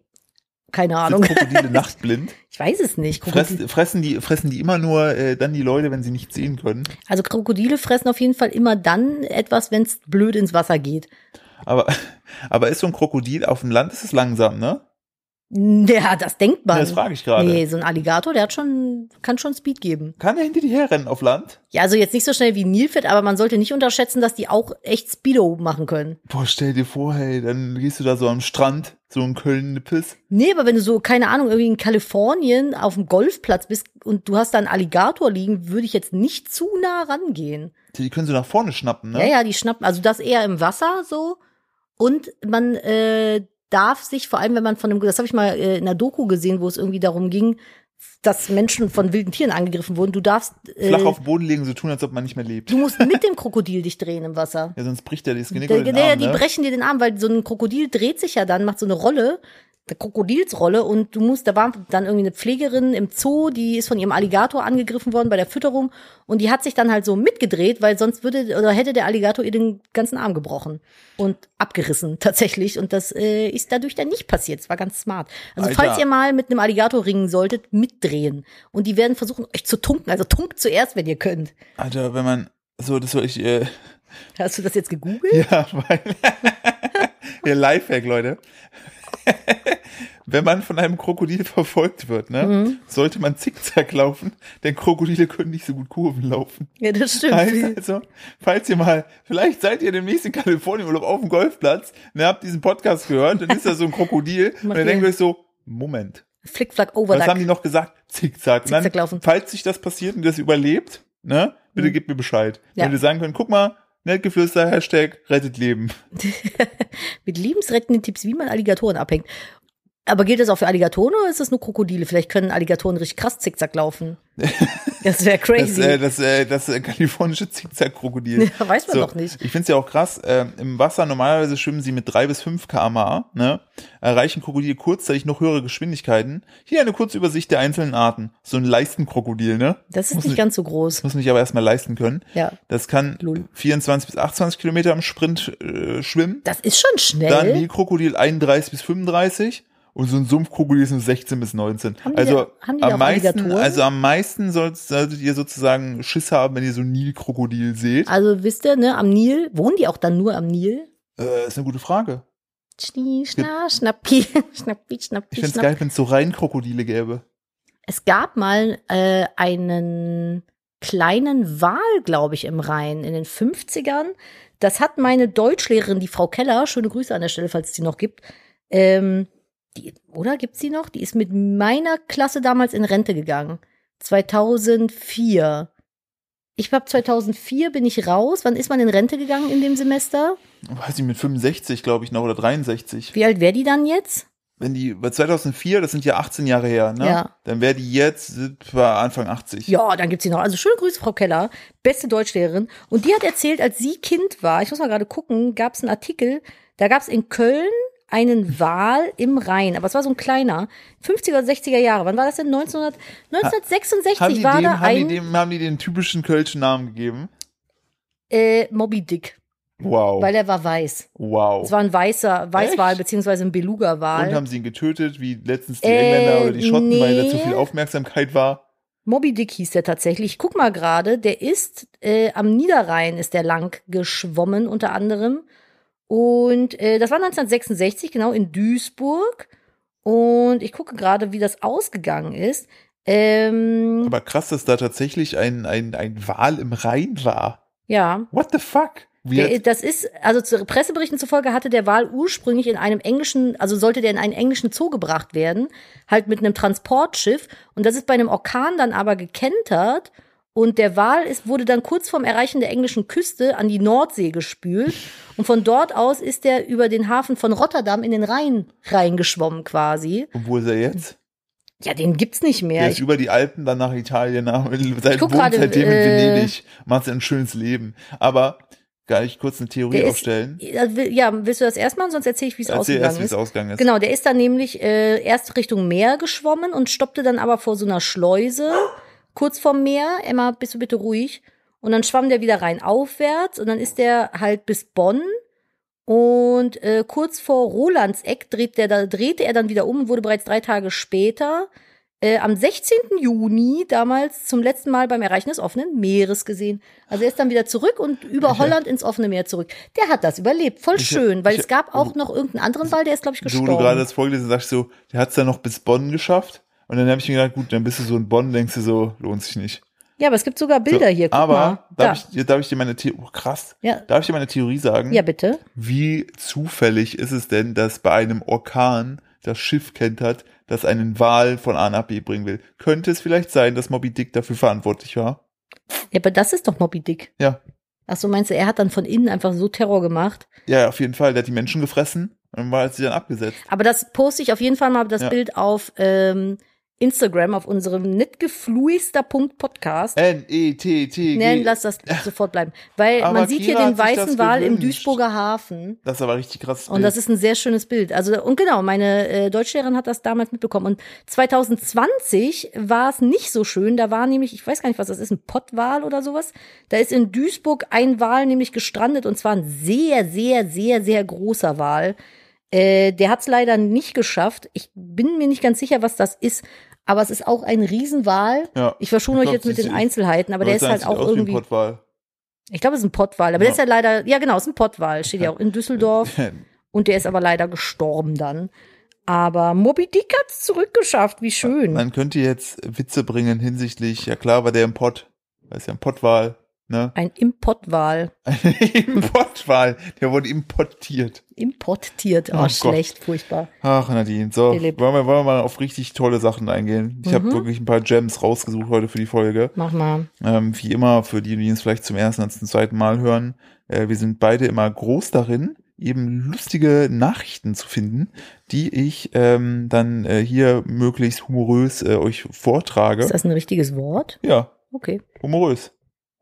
keine Sind Ahnung. Krokodile nachtblind? Ich weiß es nicht. Fress, fressen die, fressen die immer nur äh, dann die Leute, wenn sie nicht sehen können? also Krokodile fressen auf jeden Fall immer dann etwas, wenn es blöd ins Wasser geht. Aber, aber ist so ein Krokodil auf dem Land, ist es langsam, ne? Ja, das denkt man. Ja, das frage ich gerade. Nee, so ein Alligator, der hat schon, kann schon Speed geben. Kann er hinter dir herrennen auf Land? Ja, also jetzt nicht so schnell wie ein Nilpferd, aber man sollte nicht unterschätzen, dass die auch echt Speedo machen können. Boah, stell dir vor, hey, dann gehst du da so am Strand, so in Köln-Nippes. Nee, aber wenn du so, keine Ahnung, irgendwie in Kalifornien auf dem Golfplatz bist und du hast da einen Alligator liegen, würde ich jetzt nicht zu nah rangehen. Die können so nach vorne schnappen, ne? Ja, ja, die schnappen, also das eher im Wasser so. Und man äh, darf sich, vor allem wenn man von einem, das habe ich mal äh, in einer Doku gesehen, wo es irgendwie darum ging, dass Menschen von wilden Tieren angegriffen wurden. Du darfst, äh, Flach auf den Boden legen, so tun, als ob man nicht mehr lebt. du musst mit dem Krokodil dich drehen im Wasser. Ja, sonst bricht der das Genick Der, oder den der, Arm, die ne? brechen dir den Arm, weil so ein Krokodil dreht sich ja dann, macht so eine Rolle, eine Krokodilsrolle und du musst, da war dann irgendwie eine Pflegerin im Zoo, die ist von ihrem Alligator angegriffen worden bei der Fütterung und die hat sich dann halt so mitgedreht, weil sonst würde oder hätte der Alligator ihr den ganzen Arm gebrochen und abgerissen tatsächlich und das äh, ist dadurch dann nicht passiert. Es war ganz smart. Also Alter. falls ihr mal mit einem Alligator ringen solltet, mitdrehen und die werden versuchen euch zu tunken, also tunkt zuerst, wenn ihr könnt. Alter, wenn man, so, das soll ich, äh, Hast du das jetzt gegoogelt? ja, weil, ja, Lifehack, Leute. Wenn man von einem Krokodil verfolgt wird, ne, Mhm. sollte man zickzack laufen, denn Krokodile können nicht so gut Kurven laufen. Ja, das stimmt. Heißt also, falls ihr mal, vielleicht seid ihr demnächst in Kalifornien oder auf dem Golfplatz, ne, habt diesen Podcast gehört, dann ist da so ein Krokodil und dann denkt ihr- ihr euch so, Moment, Flickflack was Overduck. haben die noch gesagt? Zickzack. Und dann, Zickzack laufen. falls sich das passiert und das überlebt, ne, bitte Mhm. gebt mir Bescheid. Ja. Wenn wir sagen können, guck mal, Nettgeflüster, Hashtag, rettet Leben. Mit lebensrettenden Tipps, wie man Alligatoren abhängt. Aber gilt das auch für Alligatoren oder ist das nur Krokodile? Vielleicht können Alligatoren richtig krass zickzack laufen. Das wäre Das, crazy. äh, das, äh, das äh, kalifornische Zickzack-Krokodil. Ja, weiß man So, doch nicht. Ich finde es ja auch krass, äh, im Wasser normalerweise schwimmen sie mit drei bis fünf km/h, ne? erreichen Krokodile kurzzeitig noch höhere Geschwindigkeiten. Hier eine kurze Übersicht der einzelnen Arten. So ein Leistenkrokodil, ne? Das ist muss nicht ganz so groß. Das muss mich aber erstmal leisten können. Ja. Das kann Lul. 24 bis 28 Kilometer im Sprint äh, schwimmen. Das ist schon schnell. Dann Nilkrokodil 31 bis 35 und so ein Sumpfkrokodil ist nur 16 bis 19. Haben also haben die am meisten, also am meisten sollt, solltet ihr sozusagen Schiss haben, wenn ihr so ein Nilkrokodil seht. also wisst ihr, ne, am Nil, wohnen die auch dann nur am Nil? Äh, ist eine gute Frage. Schnie, schna, schnappi, schnappi, Ich schnappi, find's schnapp. geil, wenn es so rein Krokodile gäbe. Es gab mal äh, einen kleinen Wal, glaube ich, im Rhein in den 50ern. Das hat meine Deutschlehrerin, die Frau Keller, schöne Grüße an der Stelle, falls es die noch gibt. Ähm, die, oder gibt's die noch? Die ist mit meiner Klasse damals in Rente gegangen. 2004. Ich habe 2004 bin ich raus. Wann ist man in Rente gegangen in dem Semester? Weiß ich, mit 65, glaube ich, noch, oder 63. Wie alt wäre die dann jetzt? Wenn die, bei 2004, das sind ja 18 Jahre her, ne? Ja. Dann wäre die jetzt Anfang 80. Ja, dann gibt's sie noch. Also schöne Grüße, Frau Keller, beste Deutschlehrerin. Und die hat erzählt, als sie Kind war, ich muss mal gerade gucken, gab's einen Artikel, da gab's in Köln einen Wal im Rhein, aber es war so ein kleiner, 50er oder 60er Jahre. Wann war das denn? 1900, 1966 Haben die, war dem, da haben, die ein dem, haben die den typischen kölschen Namen gegeben? äh, Moby Dick, Wow. weil er war weiß. wow. Es war ein weißer Weißwal Echt? beziehungsweise ein Und Beluga-Wal. haben sie ihn getötet, wie letztens die Äh, Engländer oder die Schotten, weil da nee. zu viel Aufmerksamkeit war? Moby Dick hieß der tatsächlich. Ich guck mal gerade, der ist äh, am Niederrhein ist der lang geschwommen unter anderem. Und äh, das war 1966, genau, in Duisburg. Und ich gucke gerade, wie das ausgegangen ist. Ähm, Aber krass, dass da tatsächlich ein, ein, ein Wal im Rhein war. ja. What the fuck? Wie Der, das ist, also zu Presseberichten zufolge hatte der Wal ursprünglich in einem englischen, also sollte der in einen englischen Zoo gebracht werden, halt mit einem Transportschiff. Und das ist bei einem Orkan dann aber gekentert. Und der Wal ist, wurde dann kurz vorm Erreichen der englischen Küste an die Nordsee gespült. Und von dort aus ist er über den Hafen von Rotterdam in den Rhein reingeschwommen quasi. Und wo ist er jetzt? Ja, den gibt's nicht mehr. Der ist Ich, über die Alpen dann nach Italien, nach, seit, wohnt gerade, seitdem in äh, Venedig, macht ein schönes Leben. Aber, kann ich kurz eine Theorie der ist, aufstellen? ja, willst du das erstmal? Sonst erzähle ich, wie es ausgegangen erst, wie ist. es ausgegangen ist. Genau, der ist dann nämlich äh, erst Richtung Meer geschwommen und stoppte dann aber vor so einer Schleuse kurz vorm Meer. Emma, bist du bitte ruhig? Und dann schwamm der wieder rein aufwärts und dann ist der halt bis Bonn. Und äh, kurz vor Rolandseck dreht der, da drehte er dann wieder um und wurde bereits drei Tage später äh, am 16. Juni damals zum letzten Mal beim Erreichen des offenen Meeres gesehen. Also er ist dann wieder zurück und über Ich- Holland ins offene Meer zurück. Der hat das überlebt, voll Ich- schön, weil ich- es gab auch noch irgendeinen anderen Wal, der ist, glaube ich, gestorben. wo du gerade das vorgelesen sagst du so, der hat es dann noch bis Bonn geschafft. Und dann habe ich mir gedacht, gut, dann bist du so in Bonn, denkst du so, lohnt sich nicht. Ja, aber es gibt sogar Bilder so, hier. Guck aber mal. Da. darf, ich, darf ich dir meine Theorie, oh, krass, Ja. darf ich dir meine Theorie sagen? ja, bitte. Wie zufällig ist es denn, dass bei einem Orkan das Schiff kentert, das einen Wal von A nach B bringen will? Könnte es vielleicht sein, dass Moby Dick dafür verantwortlich war? Ja, aber das ist doch Moby Dick. Ja. Ach so, meinst du, er hat dann von innen einfach so Terror gemacht? Ja, auf jeden Fall. Der hat die Menschen gefressen und war sie dann abgesetzt. Aber das poste ich auf jeden Fall mal das Ja. Bild auf ähm, Instagram auf unserem netgefluester.podcast. N-E-T-T-G. Nein, lass das sofort bleiben. Weil Aber man sieht hier Kira den sich das weißen Wal im. Duisburger Hafen. Das ist aber richtig krass. Und das ist ein sehr schönes Bild. Also, und genau, meine äh, Deutschlehrerin hat das damals mitbekommen. Und 2020 war es nicht so schön. Da war nämlich, ich weiß gar nicht, was das ist, ein Pottwal oder sowas. Da ist in Duisburg ein Wal nämlich gestrandet und zwar ein sehr, sehr, sehr, sehr großer Wal. Äh, der hat es leider nicht geschafft. Ich bin mir nicht ganz sicher, was das ist. Aber es ist auch ein Riesenwal. Ja. Ich verschone euch jetzt mit den Einzelheiten, aber der ist halt auch irgendwie. Pottwal. Ich glaube, es ist ein Pottwal, aber der Ja. ist ja leider, ja genau, es ist ein Pottwal, steht ja auch in Düsseldorf. Und der ist aber leider gestorben dann. Aber Moby Dick hat's zurückgeschafft, wie schön. Man könnte jetzt Witze bringen hinsichtlich, ja klar war der im Pott. Das ist ja ein Pottwal, ne? Ein Importwal. Ein Importwal, der wurde importiert. Importiert. Oh, Oh Gott. schlecht, furchtbar. Ach, Nadine, so, wollen wir, wollen wir mal auf richtig tolle Sachen eingehen. Ich habe Mhm. wirklich ein paar Gems rausgesucht heute für die Folge. Mach mal. Ähm, wie immer, für die, die es vielleicht zum ersten und zum zweiten Mal hören, äh, wir sind beide immer groß darin, eben lustige Nachrichten zu finden, die ich ähm, dann äh, hier möglichst humorös äh, euch vortrage. Ist das ein richtiges Wort? ja, Okay. humorös.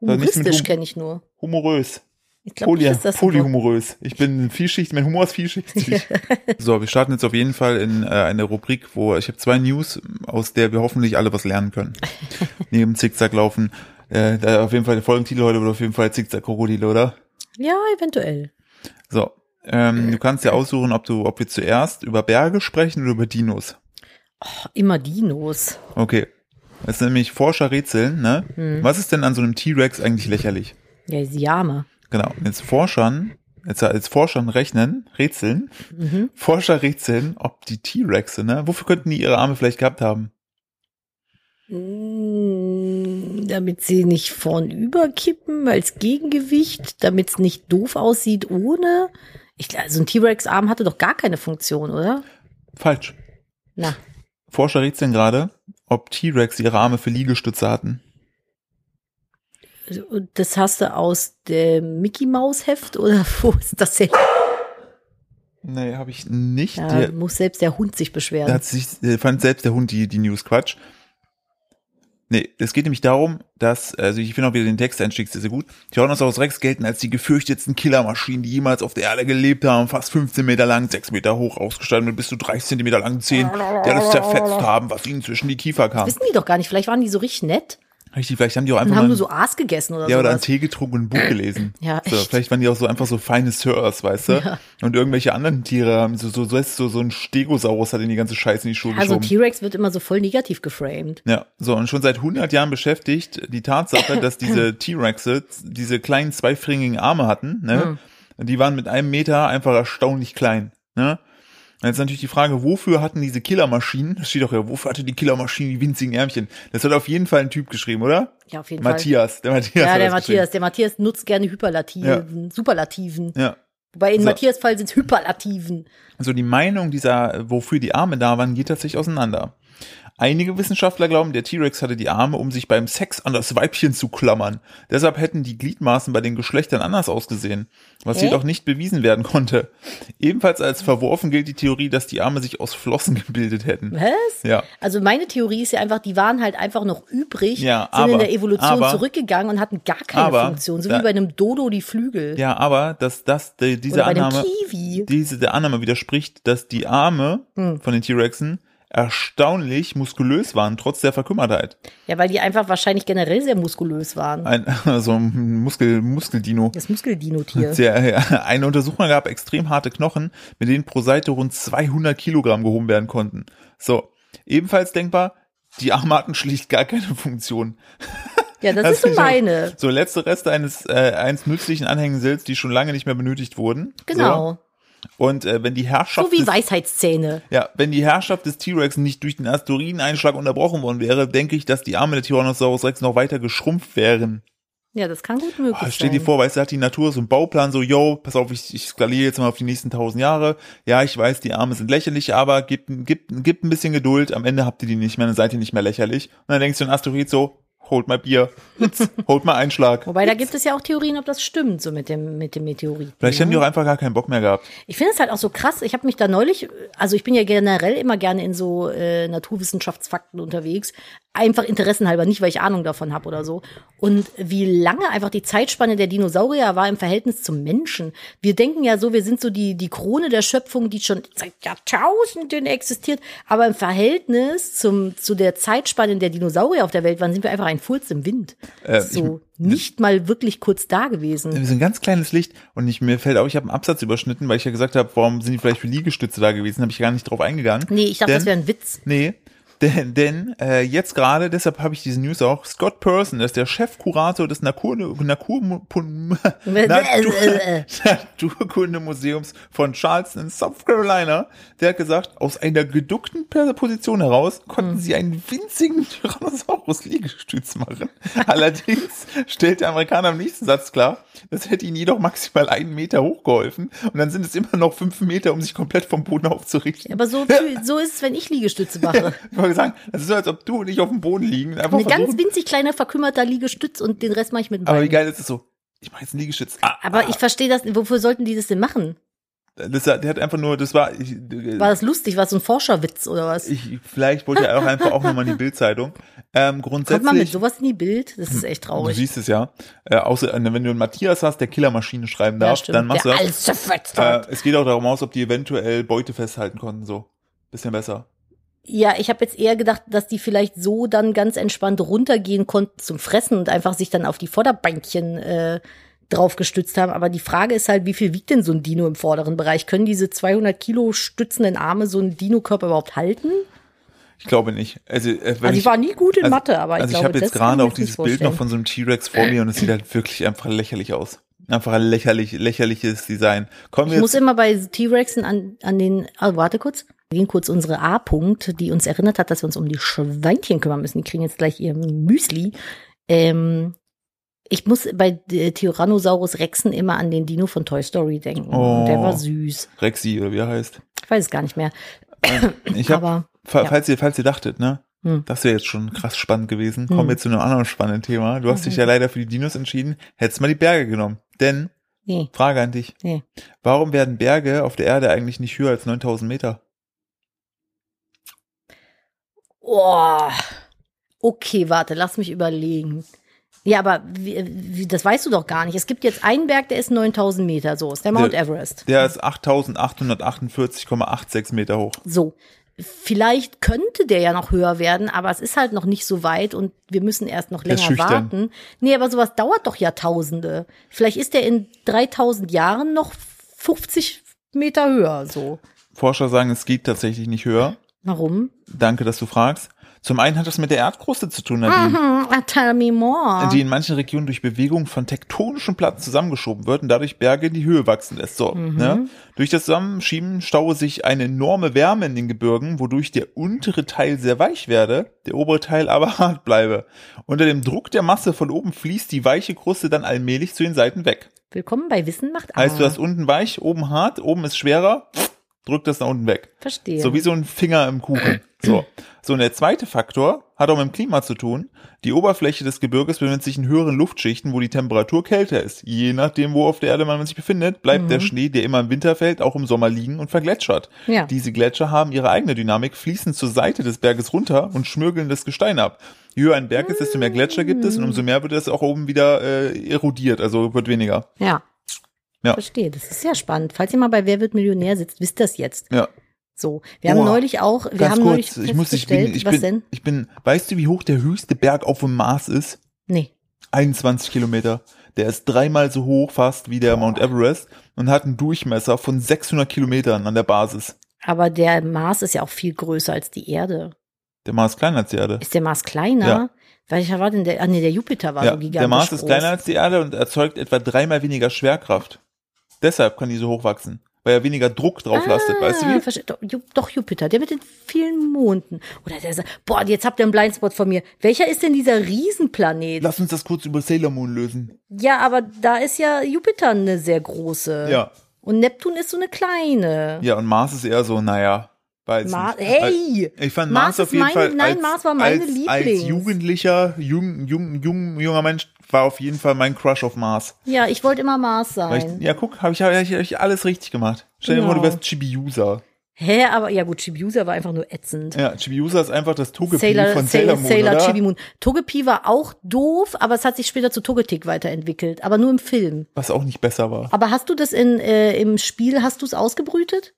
Humoristisch Hum- kenne ich nur. Humorös. Ich glaube, Poly, ist das ein Wort. polyhumorös. Ich bin vielschichtig, mein Humor ist vielschichtig. so, wir starten jetzt auf jeden Fall in äh, eine Rubrik, wo ich habe zwei News, aus der wir hoffentlich alle was lernen können. Neben Zickzack laufen. Äh, da auf jeden Fall der Folgentitel heute wird auf jeden Fall Zickzack Krokodile, oder? Ja, eventuell. So, ähm, du kannst ja aussuchen, ob du, ob wir zuerst über Berge sprechen oder über Dinos. Oh, immer Dinos. Okay. Das sind nämlich Forscher rätseln, ne? Hm. Was ist denn an so einem T-Rex eigentlich lächerlich? Ja, die Jame. Genau. Jetzt Forschern, jetzt als Forschern rechnen, rätseln, Mhm. Forscher rätseln, ob die T-Rexe, ne? Wofür könnten die ihre Arme vielleicht gehabt haben? Mm, Damit sie nicht vornüber kippen als Gegengewicht, damit es nicht doof aussieht ohne. Ich, also ein T-Rex-Arm hatte doch gar keine Funktion, oder? Falsch. Na, Forscher rätseln gerade, ob T-Rex ihre Arme für Liegestütze hatten. also, das hast du aus dem Mickey Maus Heft oder wo ist das denn? Nee, habe ich nicht. Da Der, muss selbst der Hund sich da beschweren. hat sich, äh, fand selbst der Hund die, die News Quatsch. Nee, es geht nämlich darum, dass, also ich finde auch wieder den Texteinstieg sehr, sehr gut. Tyrannosaurus Rex gelten als die gefürchtetsten Killermaschinen, die jemals auf der Erde gelebt haben. Fast 15 Meter lang, 6 Meter hoch, ausgestattet mit bis zu 30 Zentimeter langen Zähnen, die alles zerfetzt haben, was ihnen zwischen die Kiefer kam. Wissen die doch gar nicht. Vielleicht waren die so richtig nett Richtig, vielleicht haben die auch einfach mal haben nur so Aas gegessen oder Ja, oder einen sowas. Tee getrunken und ein Buch gelesen. Ja, so, echt. vielleicht waren die auch so einfach so feine Sirs, weißt du? Ja. Und irgendwelche anderen Tiere haben so, so, so, so, so ein Stegosaurus hat in die ganze Scheiße in die Schuhe Also geschoben. T-Rex wird immer so voll negativ geframed. Ja, so, und schon seit 100 Jahren beschäftigt die Tatsache, dass diese T-Rexe diese kleinen zweifingigen Arme hatten, ne? Und die waren mit einem Meter einfach erstaunlich klein, ne? Und jetzt natürlich die Frage, wofür hatten diese Killermaschinen, das steht doch ja, wofür hatte die Killermaschinen die winzigen Ärmchen? Das hat auf jeden Fall ein Typ geschrieben, oder? Ja, auf jeden Fall. Matthias, der Matthias. Ja, der Matthias. Der Matthias nutzt gerne Hyperlativen, Superlativen. geschrieben. Ja. Wobei in So. Matthias Fall sind es Hyperlativen. Also die Meinung dieser, wofür die Arme da waren, geht tatsächlich auseinander. Einige Wissenschaftler glauben, der T-Rex hatte die Arme, um sich beim Sex an das Weibchen zu klammern. Deshalb hätten die Gliedmaßen bei den Geschlechtern anders ausgesehen, was Hä? jedoch nicht bewiesen werden konnte. Ebenfalls als verworfen gilt die Theorie, dass die Arme sich aus Flossen gebildet hätten. Was? Ja. Also meine Theorie ist ja einfach, die waren halt einfach noch übrig, Ja, sind in aber- der Evolution aber- zurückgegangen und hatten gar keine aber Funktion, so da- wie bei einem Dodo die Flügel. Ja, aber dass das die, diese Annahme, diese der Annahme widerspricht, dass die Arme Hm. von den T-Rexen erstaunlich muskulös waren, trotz der Verkümmertheit. Ja, weil die einfach wahrscheinlich generell sehr muskulös waren. Ein, so ein Muskel, Muskeldino. Das Muskeldino-Tier. Der, eine Untersuchung gab extrem harte Knochen, mit denen pro Seite rund 200 Kilogramm gehoben werden konnten. So, ebenfalls denkbar, die Arme hatten schlicht gar keine Funktion. Ja, das, Das ist so ja- meine. So letzte Reste eines, äh, eines nützlichen Anhängsels, die schon lange nicht mehr benötigt wurden. Genau. So. Und äh, wenn die Herrschaft So wie des, Weisheitszähne. ja, wenn die Herrschaft des T-Rex nicht durch den Asteroideneinschlag unterbrochen worden wäre, denke ich, dass die Arme der Tyrannosaurus Rex noch weiter geschrumpft wären. Ja, das kann gut möglich Oh, sein. stell dir vor, weißt du, hat die Natur so einen Bauplan, so, yo, pass auf, ich, ich skaliere jetzt mal auf die nächsten tausend Jahre. Ja, ich weiß, die Arme sind lächerlich, aber gib, gib, gib ein bisschen Geduld, am Ende habt ihr die nicht mehr, dann seid ihr nicht mehr lächerlich. Und dann denkst du ein Asteroid so, holt mal Bier, holt mal Einschlag. Wobei, da gibt es ja auch Theorien, ob das stimmt, so mit dem, mit dem Meteorit. Vielleicht haben die auch einfach gar keinen Bock mehr gehabt. Ich finde es halt auch so krass. Ich habe mich da neulich, also ich bin ja generell immer gerne in so äh, Naturwissenschaftsfakten unterwegs. Einfach interessenhalber, nicht weil ich Ahnung davon habe oder so. Und wie lange einfach die Zeitspanne der Dinosaurier war im Verhältnis zum Menschen. Wir denken ja so, wir sind so die, die Krone der Schöpfung, die schon seit Jahrtausenden existiert. Aber im Verhältnis zum, zu der Zeitspanne der Dinosaurier auf der Welt waren, sind wir einfach ein Furz im Wind. Äh, so nicht mal wirklich kurz da gewesen. Wir sind ein ganz kleines Licht und ich, mir fällt auch, ich habe einen Absatz überschnitten, weil ich ja gesagt habe, warum sind die vielleicht für Liegestütze da gewesen, habe ich gar nicht drauf eingegangen. Nee, ich dachte, Denn- das wäre ein Witz. Nee, denn, denn äh, jetzt gerade, deshalb habe ich diese News auch, Scott Person, das ist der Chefkurator des Natur, Natur, Naturkundemuseums von Charleston, South Carolina, der hat gesagt, aus einer geduckten Position heraus konnten sie einen winzigen Tyrannosaurus-Liegestütz machen. Allerdings stellt der Amerikaner im nächsten Satz klar, das hätte ihnen jedoch maximal einen Meter hochgeholfen und dann sind es immer noch fünf Meter, um sich komplett vom Boden aufzurichten. Aber so, so ist es, wenn ich Liegestütze mache. Wollte sagen, das ist so, als ob du und ich auf dem Boden liegen. Einfach Ein ganz winzig kleiner verkümmerter Liegestütz und den Rest mache ich mit dem Aber wie Bein. geil ist es so? Ich mache jetzt einen Liegestütz. Ah, Aber ich verstehe das, wofür sollten die das denn machen? das, der hat einfach nur, das war, ich, War das lustig? War das so ein Forscherwitz oder was? ich vielleicht wollte er auch einfach auch nochmal in die Bildzeitung. Ähm, Kommt man mit grundsätzlich, sowas in die Bild? Das ist echt du traurig. siehst es ja, äh, außer äh, wenn du einen Matthias hast, der Killermaschine schreiben Ja, darf, stimmt. dann machst Der du das. alles. Äh, es geht auch darum aus, ob die eventuell Beute festhalten konnten, so. Bisschen besser. Ja, ich habe jetzt eher gedacht, dass die vielleicht so dann ganz entspannt runtergehen konnten zum Fressen und einfach sich dann auf die Vorderbeinchen äh, drauf gestützt haben. Aber die Frage ist halt, wie viel wiegt denn so ein Dino im vorderen Bereich? Können diese 200 Kilo stützenden Arme so einen Dino-Körper überhaupt halten? Ich glaube nicht. Also, äh, Also ich war nie gut in also, Mathe, aber ich also ich glaube, habe das jetzt gerade ich auch dieses Bild noch von so einem T-Rex vor mir und es sieht halt wirklich einfach lächerlich aus. Einfach ein lächerlich, lächerliches Design. Kommen Ich muss immer bei T-Rexen an, an den, ah, warte kurz. Gehen kurz unsere A-Punkt, die uns erinnert hat, dass wir uns um die Schweinchen kümmern müssen. Die kriegen jetzt gleich ihr Müsli. Ähm, ich muss bei äh, Tyrannosaurus Rexen immer an den Dino von Toy Story denken. Oh. Der war süß. Rexy, oder wie er heißt. Ich weiß es gar nicht mehr. Ich habe, Aber ja. falls ihr, falls ihr dachtet, ne? Hm. Das wäre jetzt schon krass spannend gewesen. Kommen Hm. wir zu einem anderen spannenden Thema. Du hast dich ja leider für die Dinos entschieden. Hättest mal die Berge genommen. Denn, nee, Frage an dich. nee. Warum werden Berge auf der Erde eigentlich nicht höher als 9000 Meter? Oh. Okay, warte, lass mich überlegen. Ja, aber wie, wie, das weißt du doch gar nicht. Es gibt jetzt einen Berg, der ist 9000 Meter, so ist der Mount Der- Everest. Der ist 8848,86 Meter hoch. So. Vielleicht könnte der ja noch höher werden, aber es ist halt noch nicht so weit und wir müssen erst noch länger warten. Nee, aber sowas dauert doch Jahrtausende. Vielleicht ist der in 3000 Jahren noch 50 Meter höher, so. Forscher sagen, es geht tatsächlich nicht höher. Warum? Danke, dass du fragst. Zum einen hat das mit der Erdkruste zu tun, Nadine. Mhm, tell me more. die in manchen Regionen durch Bewegung von tektonischen Platten zusammengeschoben wird und dadurch Berge in die Höhe wachsen lässt. So, ne? Durch das Zusammenschieben staue sich eine enorme Wärme in den Gebirgen, wodurch der untere Teil sehr weich werde, der obere Teil aber hart bleibe. Unter dem Druck der Masse von oben fließt die weiche Kruste dann allmählich zu den Seiten weg. Willkommen bei Wissen macht A. Heißt, du hast unten weich, oben hart, oben ist schwerer, drückt das nach unten weg. Verstehe. So wie so ein Finger im Kuchen. So. So, und der zweite Faktor hat auch mit dem Klima zu tun. Die Oberfläche des Gebirges befindet sich in höheren Luftschichten, wo die Temperatur kälter ist. Je nachdem, wo auf der Erde man sich befindet, bleibt der Schnee, der immer im Winter fällt, auch im Sommer liegen und vergletschert. Ja. Diese Gletscher haben ihre eigene Dynamik, fließen zur Seite des Berges runter und schmürgeln das Gestein ab. Je höher ein Berg ist, desto mehr Gletscher gibt es und umso mehr wird es auch oben wieder äh, erodiert, also wird weniger. Ja. Ja. Verstehe, das ist sehr spannend. Falls ihr mal bei Wer wird Millionär sitzt, wisst das jetzt. Ja. So, wir haben neulich auch, wir haben neulich kurz, ich muss, ich bin, ich was bin, denn? ich bin, weißt du, wie hoch der höchste Berg auf dem Mars ist? Nee. 21 Kilometer. Der ist dreimal so hoch fast wie der Mount Everest und hat einen Durchmesser von 600 Kilometern an der Basis. Aber der Mars ist ja auch viel größer als die Erde. Der Mars ist kleiner als die Erde. Ist der Mars kleiner? Ja. Welcher war denn der? Ah, nee, der Jupiter war Ja, so gigantisch der Mars ist groß. kleiner als die Erde und erzeugt etwa dreimal weniger Schwerkraft. Deshalb kann die so hoch wachsen, weil er weniger Druck drauf lastet, weißt du Ah, wie? Doch, doch, Jupiter, der mit den vielen Monden. Oder der sagt, boah, jetzt habt ihr einen Blindspot von mir. Welcher ist denn dieser Riesenplanet? Lass uns das kurz über Sailor Moon lösen. ja, aber da ist ja Jupiter eine sehr große. Ja. Und Neptun ist so eine kleine. Ja, und Mars ist eher so, naja, Mars, nicht. hey! Ich fand Mars Mars, auf jeden mein- Fall nein, als, Mars war meine als, Lieblings. als Jugendlicher, jung, jung, jung, junger Mensch war auf jeden Fall mein Crush auf Mars. Ja, ich wollte immer Mars Weil sein. Ich, ja, guck, habe ich, hab ich, alles richtig gemacht. Stell dir vor, du Genau. wärst Chibiusa. Hä, aber ja gut, Chibiusa war einfach nur ätzend. Ja, Chibiusa ist einfach das Togepi Sailor, von Sailor, Sailor Moon, Sailor oder? Chibi Moon. Togepi war auch doof, aber es hat sich später zu Togetic weiterentwickelt, aber nur im Film. Was auch nicht besser war. Aber hast du das in, äh, im Spiel, hast du es ausgebrütet?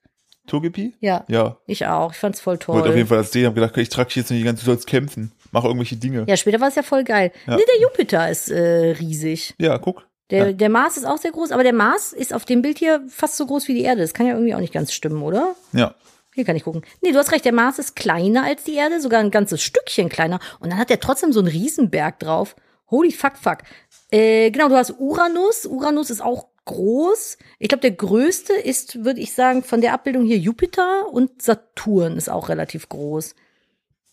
Togepi? Ja. Ja. Ich auch. Ich fand's voll Ich wollte auf toll. jeden Fall das sehen, hab gedacht, ich trage dich jetzt nicht die ganze, du sollst kämpfen. Mach irgendwelche Dinge. Ja, später war es ja voll geil. Ja. Nee, der Jupiter ist äh, riesig. Ja, guck. Der, Ja. der Mars ist auch sehr groß, aber der Mars ist auf dem Bild hier fast so groß wie die Erde. Das kann ja irgendwie auch nicht ganz stimmen, oder? Ja. Hier kann ich gucken. Nee, du hast recht, der Mars ist kleiner als die Erde, sogar ein ganzes Stückchen kleiner. Und dann hat er trotzdem so einen Riesenberg drauf. Holy fuck, fuck. Äh, genau, du hast Uranus. Uranus ist auch groß. Ich glaube, der größte ist, würde ich sagen, von der Abbildung hier Jupiter und Saturn ist auch relativ groß.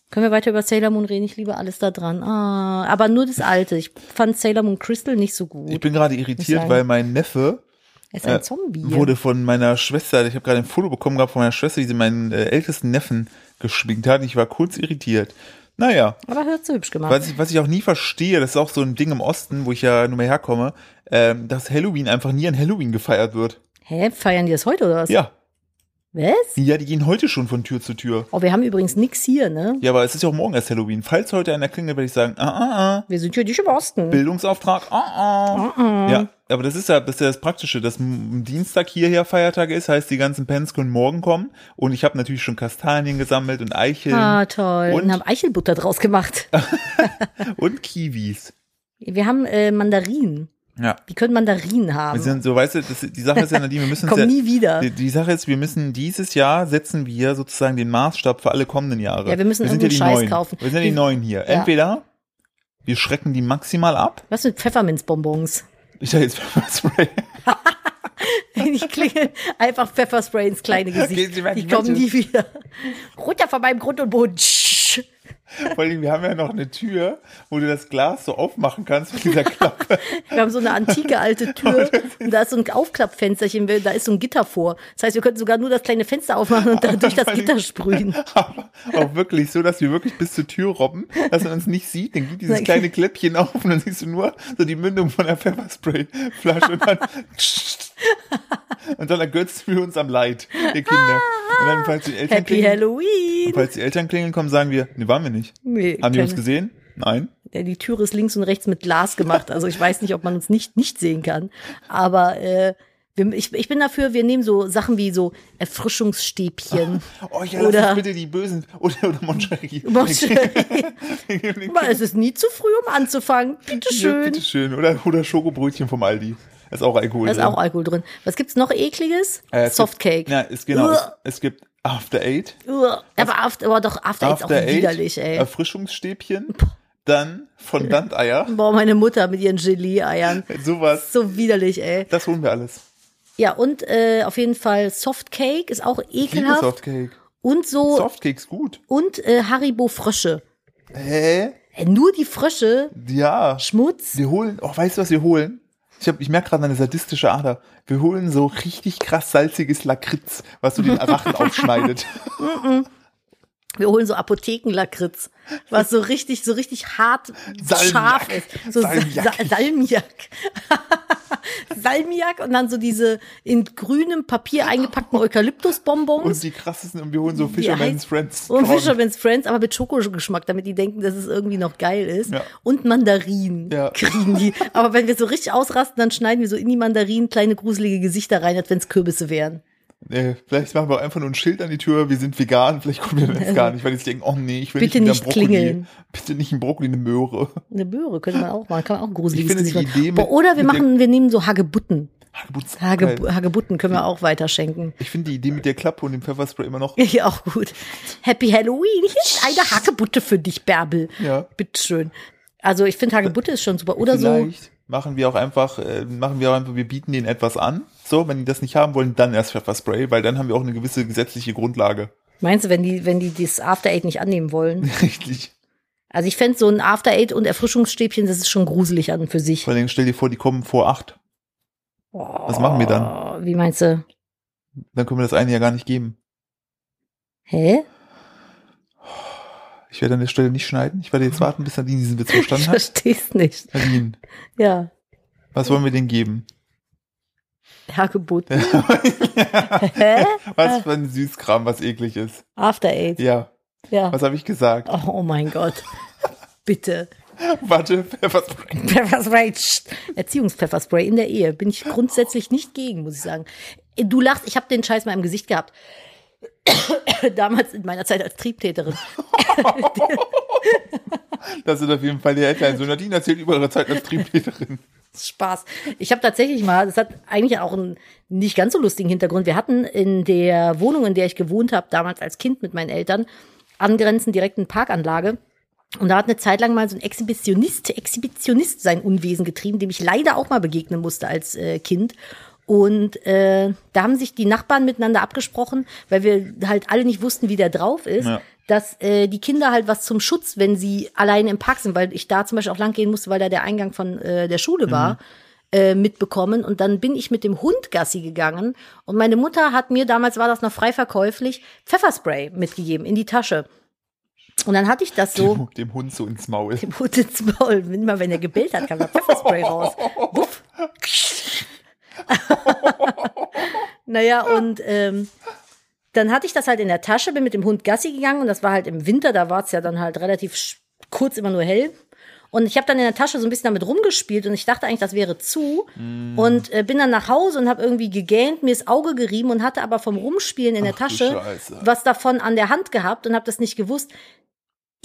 Können wir weiter über Sailor Moon reden? Ich liebe alles da dran. Ah, aber nur das Alte. Ich fand Sailor Moon Crystal nicht so gut. Ich bin gerade irritiert, weil mein Neffe er ist ein äh, Zombie. wurde von meiner Schwester, ich habe gerade ein Foto bekommen gehabt von meiner Schwester, die sie meinen äh, ältesten Neffen geschminkt hat. Ich war kurz irritiert. Naja, aber hört so hübsch gemacht. was ich, was ich auch nie verstehe, das ist auch so ein Ding im Osten, wo ich ja nur mehr herkomme, ähm, dass Halloween einfach nie an Halloween gefeiert wird. Hä? Feiern die das heute oder was? Ja, Was? ja, die gehen heute schon von Tür zu Tür. Oh, wir haben übrigens nix hier, ne? Ja, aber es ist ja auch morgen erst Halloween. Falls heute einer klingelt, werde ich sagen, ah, ah, ah, Wir sind hier nicht im Osten. Bildungsauftrag, ah, ah. Ja, aber das ist ja, das ist ja das Praktische, dass Dienstag hierher Feiertag ist, heißt, die ganzen Pens können morgen kommen. Und ich habe natürlich schon Kastanien gesammelt und Eicheln Ah, toll. Und, Und- haben Eichelbutter draus gemacht. und Kiwis. Wir haben äh, Mandarinen. Ja. Die können Mandarinen haben. Wir sind so, weißt du, das, die Sache ist ja, Nadine, wir müssen Kommen ja, nie wieder. Die, die Sache ist, wir müssen dieses Jahr setzen wir sozusagen den Maßstab für alle kommenden Jahre. Ja, wir müssen sind ja die Scheiß Neuen. kaufen. Wir sind ja die Die- Neuen hier. Ja. Entweder wir schrecken die maximal ab. Was mit Pfefferminzbonbons? Ich sag jetzt Pfefferspray. Ich klinge einfach Pfefferspray ins kleine Gesicht. Die kommen nie wieder. Runter von meinem Grund und Boden. Vor allem, wir haben ja noch eine Tür, wo du das Glas so aufmachen kannst mit dieser Klappe. Wir haben so eine antike alte Tür und da ist so ein Aufklappfensterchen, da ist so ein Gitter vor. Das heißt, wir könnten sogar nur das kleine Fenster aufmachen und da durch das Gitter sprühen. Aber auch wirklich so, dass wir wirklich bis zur Tür robben, dass man uns nicht sieht. Dann geht dieses kleine Kläppchen auf und dann siehst du nur so die Mündung von der Pfefferspray-Flasche und dann und dann ergötzen wir uns am Leid der Kinder. Und dann, falls die Eltern Happy klingeln, Halloween. falls die Eltern klingeln kommen, sagen wir, nee, waren wir nicht. Nee, Haben die uns gesehen? Nein. Ja, die Tür ist links und rechts mit Glas gemacht. Also ich weiß nicht, ob man uns nicht nicht sehen kann. Aber äh, wir, ich, ich bin dafür, wir nehmen so Sachen wie so Erfrischungsstäbchen. Oh ja, lass Oder- bitte die Bösen. Oder, oder Moncherie. Mal, es ist nie zu früh, um anzufangen. Bitteschön. Ja, bitteschön. Oder, oder Schokobrötchen vom Aldi. Ist auch Alkohol Da ist drin. auch Alkohol drin. Was gibt's noch ekliges? Äh, Softcake. Gibt, na, ist genau. Es, es gibt After Eight. Uah. Aber, After, aber doch After Eight ist auch After Eight. widerlich, ey. Erfrischungsstäbchen. Dann Fondant-Eier. Boah, meine Mutter mit ihren Gelee-Eiern. Sowas. So widerlich, ey. Das holen wir alles. Ja, und äh, auf jeden Fall Softcake ist auch liebe ekelhaft. Softcake. Und so, Softcake ist gut. und äh, Haribo Frösche. Hä? Äh, nur die Frösche, Ja. Schmutz. Wir holen, oh, weißt du, was wir holen? Ich, hab, ich merke gerade eine sadistische Ader. Wir holen so richtig krass salziges Lakritz, was so den Rachen aufschneidet. Wir holen so Apothekenlakritz, was so richtig, so richtig hart Salmiak. scharf ist. So Salmiak. Salmiak. Sa Salmiak. Salmiak und dann so diese in grünem Papier eingepackten Eukalyptusbonbons. Und die krassesten, und wir holen so Fisherman's Friends. Und. Fisherman's Friends, aber mit Schokogeschmack, damit die denken, dass es irgendwie noch geil ist. Ja. Und Mandarinen Ja. kriegen die. Aber wenn wir so richtig ausrasten, dann schneiden wir so in die Mandarinen kleine gruselige Gesichter rein, als wenn es Kürbisse wären. Nee, vielleicht machen wir einfach nur ein Schild an die Tür, wir sind vegan, vielleicht kommen wir das gar nicht, weil die denken, oh nee, ich will Bitte nicht, nicht Brokkoli. klingeln. Bitte nicht ein Brokkoli, eine Möhre. Eine Möhre könnte man auch machen, kann man auch Idee machen. Oder wir machen, wir nehmen so Hagebutten. Hagebutten Hage. Hagebutten können wir auch weiterschenken. Ich finde die Idee mit der Klappe und dem Pfefferspray immer noch. Ja, auch gut. Happy Halloween. Hier ist eine Hagebutte für dich, Bärbel. Ja. Bitteschön. Also ich finde Hagebutte ist schon super. Oder so. Vielleicht machen wir auch einfach, äh, machen wir auch einfach, wir bieten denen etwas an. So, wenn die das nicht haben wollen, dann erst Pfefferspray, weil dann haben wir auch eine gewisse gesetzliche Grundlage. Meinst du, wenn die, wenn die das After Eight nicht annehmen wollen? Richtig. Also ich fände so ein After Eight und Erfrischungsstäbchen, das ist schon gruselig an für sich. Vor allem stell dir vor, die kommen vor acht. Was machen wir dann? Wie meinst du? Dann können wir das eine ja gar nicht geben. Hä? Ich werde an der Stelle nicht schneiden. Ich werde jetzt warten, bis Nadine diesen Witz verstanden Ich hat. versteh's nicht. Nadine, Ja. was wollen wir denn geben? Hergebot. Hä? Was für ein Süßkram, was eklig ist. After Eight. Ja, Ja. was habe ich gesagt? Oh, oh mein Gott. Bitte. Warte, Pfefferspray. Pfefferspray. Erziehungspfefferspray in der Ehe. Bin ich grundsätzlich nicht gegen, muss ich sagen. Du lachst, ich habe den Scheiß mal im Gesicht gehabt. Damals in meiner Zeit als Triebtäterin. Das sind auf jeden Fall die Headlines. So Nadine erzählt über ihre Zeit als Triebtäterin. Spaß. Ich habe tatsächlich mal, das hat eigentlich auch einen nicht ganz so lustigen Hintergrund. Wir hatten in der Wohnung, in der ich gewohnt habe, damals als Kind mit meinen Eltern, angrenzend direkt eine Parkanlage. Und da hat eine Zeit lang mal so ein Exhibitionist, Exhibitionist sein Unwesen getrieben, dem ich leider auch mal begegnen musste als äh, Kind. Und äh, da haben sich die Nachbarn miteinander abgesprochen, weil wir halt alle nicht wussten, wie der drauf ist, Ja. dass äh, die Kinder halt was zum Schutz, wenn sie alleine im Park sind, weil ich da zum Beispiel auch lang gehen musste, weil da der Eingang von äh, der Schule war, äh, mitbekommen. Und dann bin ich mit dem Hund Gassi gegangen. Und meine Mutter hat mir, damals war das noch frei verkäuflich, Pfefferspray mitgegeben in die Tasche. Und dann hatte ich das so Dem, dem Hund so ins Maul. dem Hund ins Maul. Immer wenn er gebellt hat, kam da Pfefferspray raus. Wuff. naja, und ähm, dann hatte ich das halt in der Tasche, bin mit dem Hund Gassi gegangen und das war halt im Winter, da war es ja dann halt relativ kurz immer nur hell. Und ich habe dann in der Tasche so ein bisschen damit rumgespielt und ich dachte eigentlich, das wäre zu. Und äh, bin dann nach Hause und habe irgendwie gegähnt, mir das Auge gerieben und hatte aber vom Rumspielen in der Ach Tasche was davon an der Hand gehabt und habe das nicht gewusst.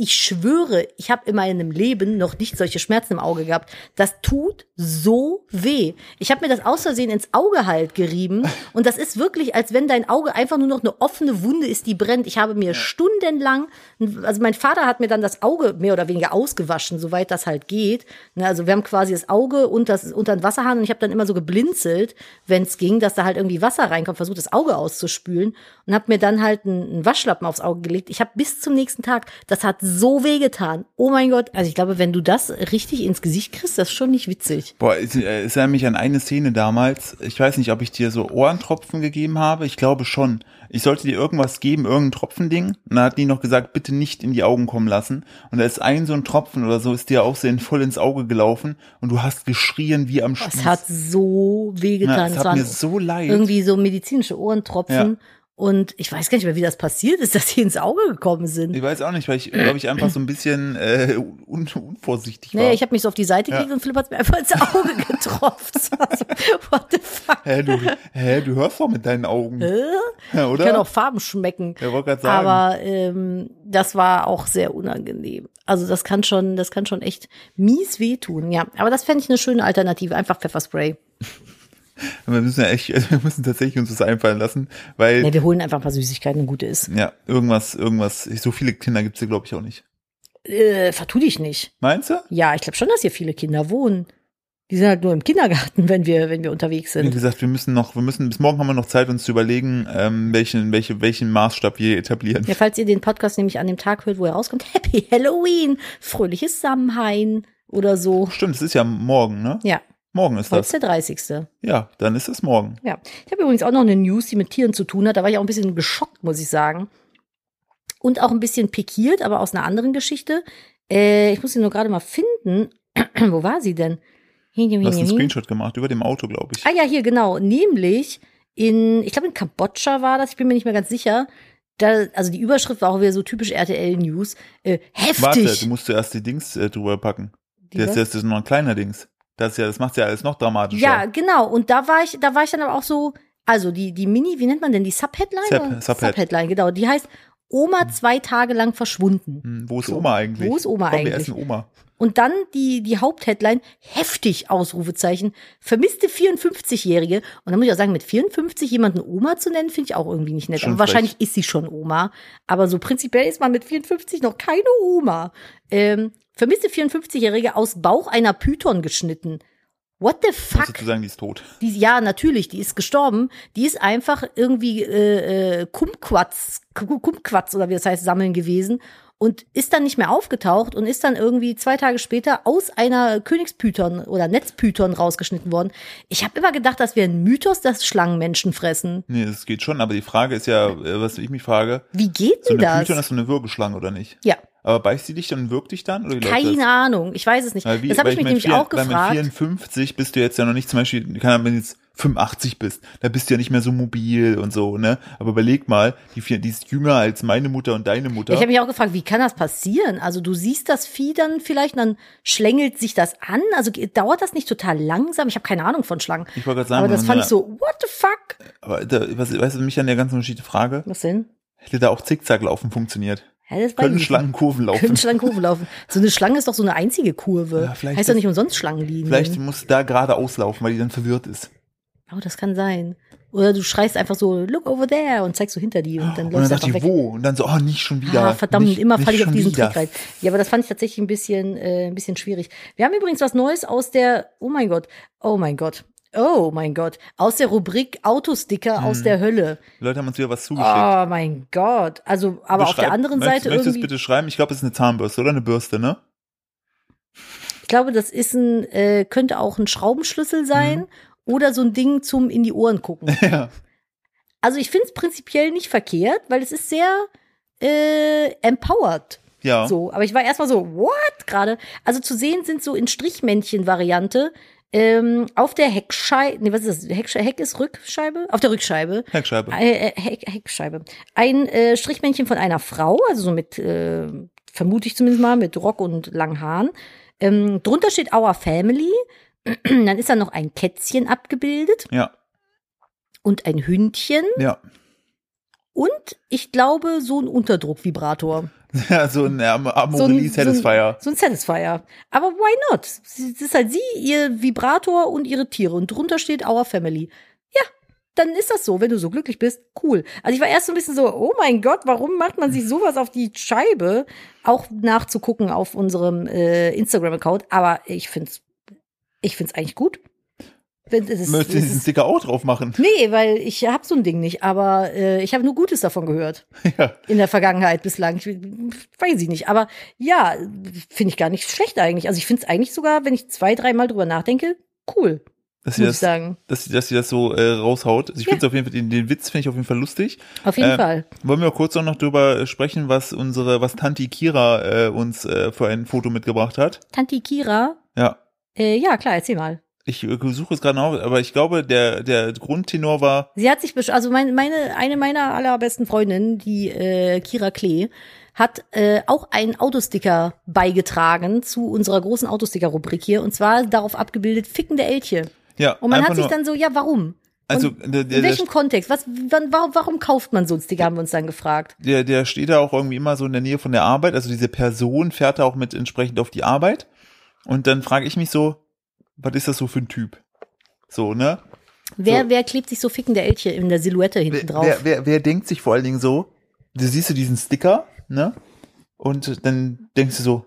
Ich schwöre, ich habe in meinem Leben noch nicht solche Schmerzen im Auge gehabt. Das tut so weh. Ich habe mir das aus Versehen ins Auge halt gerieben und das ist wirklich, als wenn dein Auge einfach nur noch eine offene Wunde ist, die brennt. Ich habe mir stundenlang, also mein Vater hat mir dann das Auge mehr oder weniger ausgewaschen, soweit das halt geht. Ne, Also wir haben quasi das Auge unter, unter den Wasserhahn und ich habe dann immer so geblinzelt, wenn es ging, dass da halt irgendwie Wasser reinkommt, versucht das Auge auszuspülen und habe mir dann halt einen, einen Waschlappen aufs Auge gelegt. Ich habe bis zum nächsten Tag, das hat so weh getan. Oh mein Gott. Also ich glaube, wenn du das richtig ins Gesicht kriegst, das ist schon nicht witzig. Boah, es äh, es erinnert mich an eine Szene damals. Ich weiß nicht, ob ich dir so Ohrentropfen gegeben habe. Ich glaube schon. Ich sollte dir irgendwas geben, irgendein Tropfending. Und dann hat die noch gesagt, bitte nicht in die Augen kommen lassen. Und da ist ein so ein Tropfen oder so, ist dir auch so voll ins Auge gelaufen. Und du hast geschrien wie am Spieß. Es hat so weh Ja, es hat mir so leid. irgendwie so medizinische Ohrentropfen. Und ich weiß gar nicht mehr, wie das passiert ist, dass die ins Auge gekommen sind. Ich weiß auch nicht, weil ich, glaube ich, einfach so ein bisschen äh, un unvorsichtig war. Nee, ich habe mich so auf die Seite Ja. gelegt und Philipp hat mir einfach ins Auge getroffen. Das war so, what the fuck? hä, du, hä, du hörst doch mit deinen Augen. Hä? Ja, Ich oder? kann auch Farben schmecken. Ja, wollte gerade sagen. Aber ähm, das war auch sehr unangenehm. Also das kann schon, das kann schon echt mies wehtun. Ja, aber das fände ich eine schöne Alternative. Einfach Pfefferspray. Wir müssen ja echt, wir müssen tatsächlich uns das einfallen lassen, weil Nee, wir holen einfach ein paar Süßigkeiten, eine gute ist. ja irgendwas, irgendwas. So viele Kinder gibt's hier glaube ich auch nicht. Äh, vertu dich nicht. Meinst du? Ja, ich glaube schon, dass hier viele Kinder wohnen. Die sind halt nur im Kindergarten, wenn wir, wenn wir unterwegs Wie sind. gesagt, wir müssen noch, wir müssen bis morgen haben wir noch Zeit, uns zu überlegen, ähm, welchen, welche, welchen Maßstab wir etablieren. Ja, falls ihr den Podcast nämlich an dem Tag hört, wo er rauskommt, Happy Halloween, fröhliches Samhain oder so. Stimmt, es ist ja morgen, ne? Ja, Morgen ist heute ist das. der 30. Ja, dann ist es morgen. Ja. Ich habe übrigens auch noch eine News, die mit Tieren zu tun hat. Da war ich auch ein bisschen geschockt, muss ich sagen. Und auch ein bisschen pikiert, aber aus einer anderen Geschichte. Äh, ich muss sie nur gerade mal finden. Wo war sie denn? Du hast einen Screenshot gemacht über dem Auto, glaube ich. Ah ja, hier, genau. Nämlich in, ich glaube in Kambodscha war das, ich bin mir nicht mehr ganz sicher. Da, also die Überschrift war auch wieder so typisch RTL-News. Äh, heftig. Warte, du musst zuerst die Dings äh, drüber packen. Die Das, das ist noch ein kleiner Dings. Das ist ja, das macht's ja alles noch dramatischer. Ja, genau. Und da war ich, da war ich dann aber auch so, also die, die Mini, wie nennt man denn die Subheadline? Sub-? Subhead. Subheadline, genau. Die heißt Oma zwei Tage lang verschwunden. Hm, wo ist So. Oma eigentlich? Wo ist Oma Komm, eigentlich? Wir essen Oma. Und dann die, die Hauptheadline, heftig, Ausrufezeichen, vermisste 54-Jährige. Und dann muss ich auch sagen, mit 54 jemanden Oma zu nennen, finde ich auch irgendwie nicht nett. Schon Aber wahrscheinlich ist sie schon Oma. Aber so prinzipiell ist man mit 54 noch keine Oma. Ähm, vermisste 54-Jährige aus Bauch einer Python geschnitten. What the Musst fuck? du sagen, die ist tot. Die, ja, natürlich, die ist gestorben. Die ist einfach irgendwie äh, äh, Kumquats, Kumquats oder wie das heißt, sammeln gewesen. und ist dann nicht mehr aufgetaucht und ist dann irgendwie zwei Tage später aus einer Königspython oder Netzpython rausgeschnitten worden. Ich habe immer gedacht, das wäre ein Mythos, dass Schlangen Menschen fressen. Nee, das geht schon, aber die Frage ist ja, äh, was ich mich frage, Wie geht so denn eine das? Python ist so eine Würgeschlange oder nicht? Ja, Aber beißt sie dich dann dich dann? Oder läuft das? keine Ahnung. Ich weiß es nicht. Wie- das habe ich mich nämlich vier- auch Weil mit gefragt. 54 bist du jetzt ja noch nicht zum Beispiel, keine Ahnung, wenn du jetzt 85 bist, da bist du ja nicht mehr so mobil und so, ne? Aber überleg mal, die, vier- die ist jünger als meine Mutter und deine Mutter. Ich habe mich auch gefragt, wie kann das passieren? Also du siehst das Vieh dann vielleicht, und dann schlängelt sich das an. Also dauert das nicht total langsam? Ich habe keine Ahnung von Schlangen. Ich wollte gerade sagen, Aber das fand ich so, what the fuck? Aber da, was, weißt du, mich an der ganzen Geschichte frage, Was denn? hätte da auch Zickzacklaufen funktioniert? Ja, das Können ich nicht. Schlangen Kurven laufen? Können Schlangen Kurven laufen. So eine Schlange ist doch so eine einzige Kurve. Ja, vielleicht heißt doch nicht umsonst Schlangenlinien. Vielleicht muss da gerade auslaufen, weil die dann verwirrt ist. Oh, das kann sein. Oder du schreist einfach so, look over there und zeigst so hinter die und dann Und dann läufst du einfach die, weg. wo? Und dann so, oh, nicht schon wieder. Ah, verdammt, nicht, immer falle ich auf diesen wieder. Trick rein. Ja, aber das fand ich tatsächlich ein bisschen, äh, ein bisschen schwierig. Wir haben übrigens was Neues aus der, oh mein Gott, oh mein Gott, oh mein Gott, aus der Rubrik Autosticker Hm. aus der Hölle. Die Leute haben uns wieder was zugeschickt. Oh mein Gott. Also, aber auf der Beschreib- anderen möchtest, Seite Möchtest du es irgendwie, bitte schreiben? Ich glaube, es ist eine Zahnbürste oder eine Bürste, ne? ich glaube, das ist ein, äh, könnte auch ein Schraubenschlüssel sein oder so ein Ding zum in die Ohren gucken. Mhm. Ja. Also ich finde es prinzipiell nicht verkehrt, weil es ist sehr äh, empowered. Ja. So, aber ich war erstmal so, what gerade? Also zu sehen sind so in Strichmännchen-Variante ähm, auf der Heckscheibe, nee, was ist das? Heck, Heck ist Rückscheibe? Auf der Rückscheibe. Heckscheibe. Äh, äh, Heck, Heckscheibe. Ein äh, Strichmännchen von einer Frau, also so mit, äh, vermute ich zumindest mal, mit Rock und langen Haaren. Ähm, drunter steht Our Family. Dann ist da noch ein Kätzchen abgebildet Ja. und ein Hündchen Ja. und ich glaube so ein Unterdruckvibrator. Ja, so ein Am So ein- Satisfier. So ein Satisfier. Aber why not? Sie- Das ist halt sie, ihr Vibrator und ihre Tiere. Und drunter steht Our Family. Ja, dann ist das so, wenn du so glücklich bist. Cool. Also ich war erst so ein bisschen so, oh mein Gott, warum macht man sich sowas auf die Scheibe? Auch nachzugucken auf unserem äh, Instagram-Account. Aber ich find's, ich find's eigentlich gut. Wenn- das Möchtest du diesen ist- Sticker auch drauf machen? Nee, weil ich habe so ein Ding nicht, aber äh, ich habe nur Gutes davon gehört. Ja. In der Vergangenheit bislang. Ich, weiß ich nicht. Aber ja, finde ich gar nicht schlecht eigentlich. Also ich finde es eigentlich sogar, wenn ich zwei, dreimal drüber nachdenke, cool, Dass sie das, sagen. dass sie, dass sie das so äh, raushaut. Also ich Ja. finde auf jeden Fall, den, den Witz finde ich auf jeden Fall lustig. Auf jeden Äh, Fall. Wollen wir kurz auch noch drüber sprechen, was unsere, was Tanti Kira äh, uns äh, für ein Foto mitgebracht hat? Tanti Kira, Ja. äh, ja klar, erzähl mal. Ich suche es gerade noch, aber ich glaube, der, der Grundtenor war, Sie hat sich, besch- also mein, meine, eine meiner allerbesten Freundinnen, die äh, Kira Klee, hat äh, auch einen Autosticker beigetragen zu unserer großen Autosticker-Rubrik hier. Und zwar darauf abgebildet fickende Elche. ja, Und man hat sich dann so, ja, warum? also der, der, In der, welchem Kontext? Was, wann, warum, warum kauft man so einen Sticker, haben wir uns dann gefragt. der, der steht da auch irgendwie immer so in der Nähe von der Arbeit. Also diese Person fährt da auch mit entsprechend auf die Arbeit. Und dann frage ich mich so, was ist das so für ein Typ? So, ne? Wer, So. wer klebt sich so fickende Elche in der Silhouette hinten drauf? wer, wer, wer denkt sich vor allen Dingen so, du siehst du diesen Sticker, ne? Und dann denkst du so,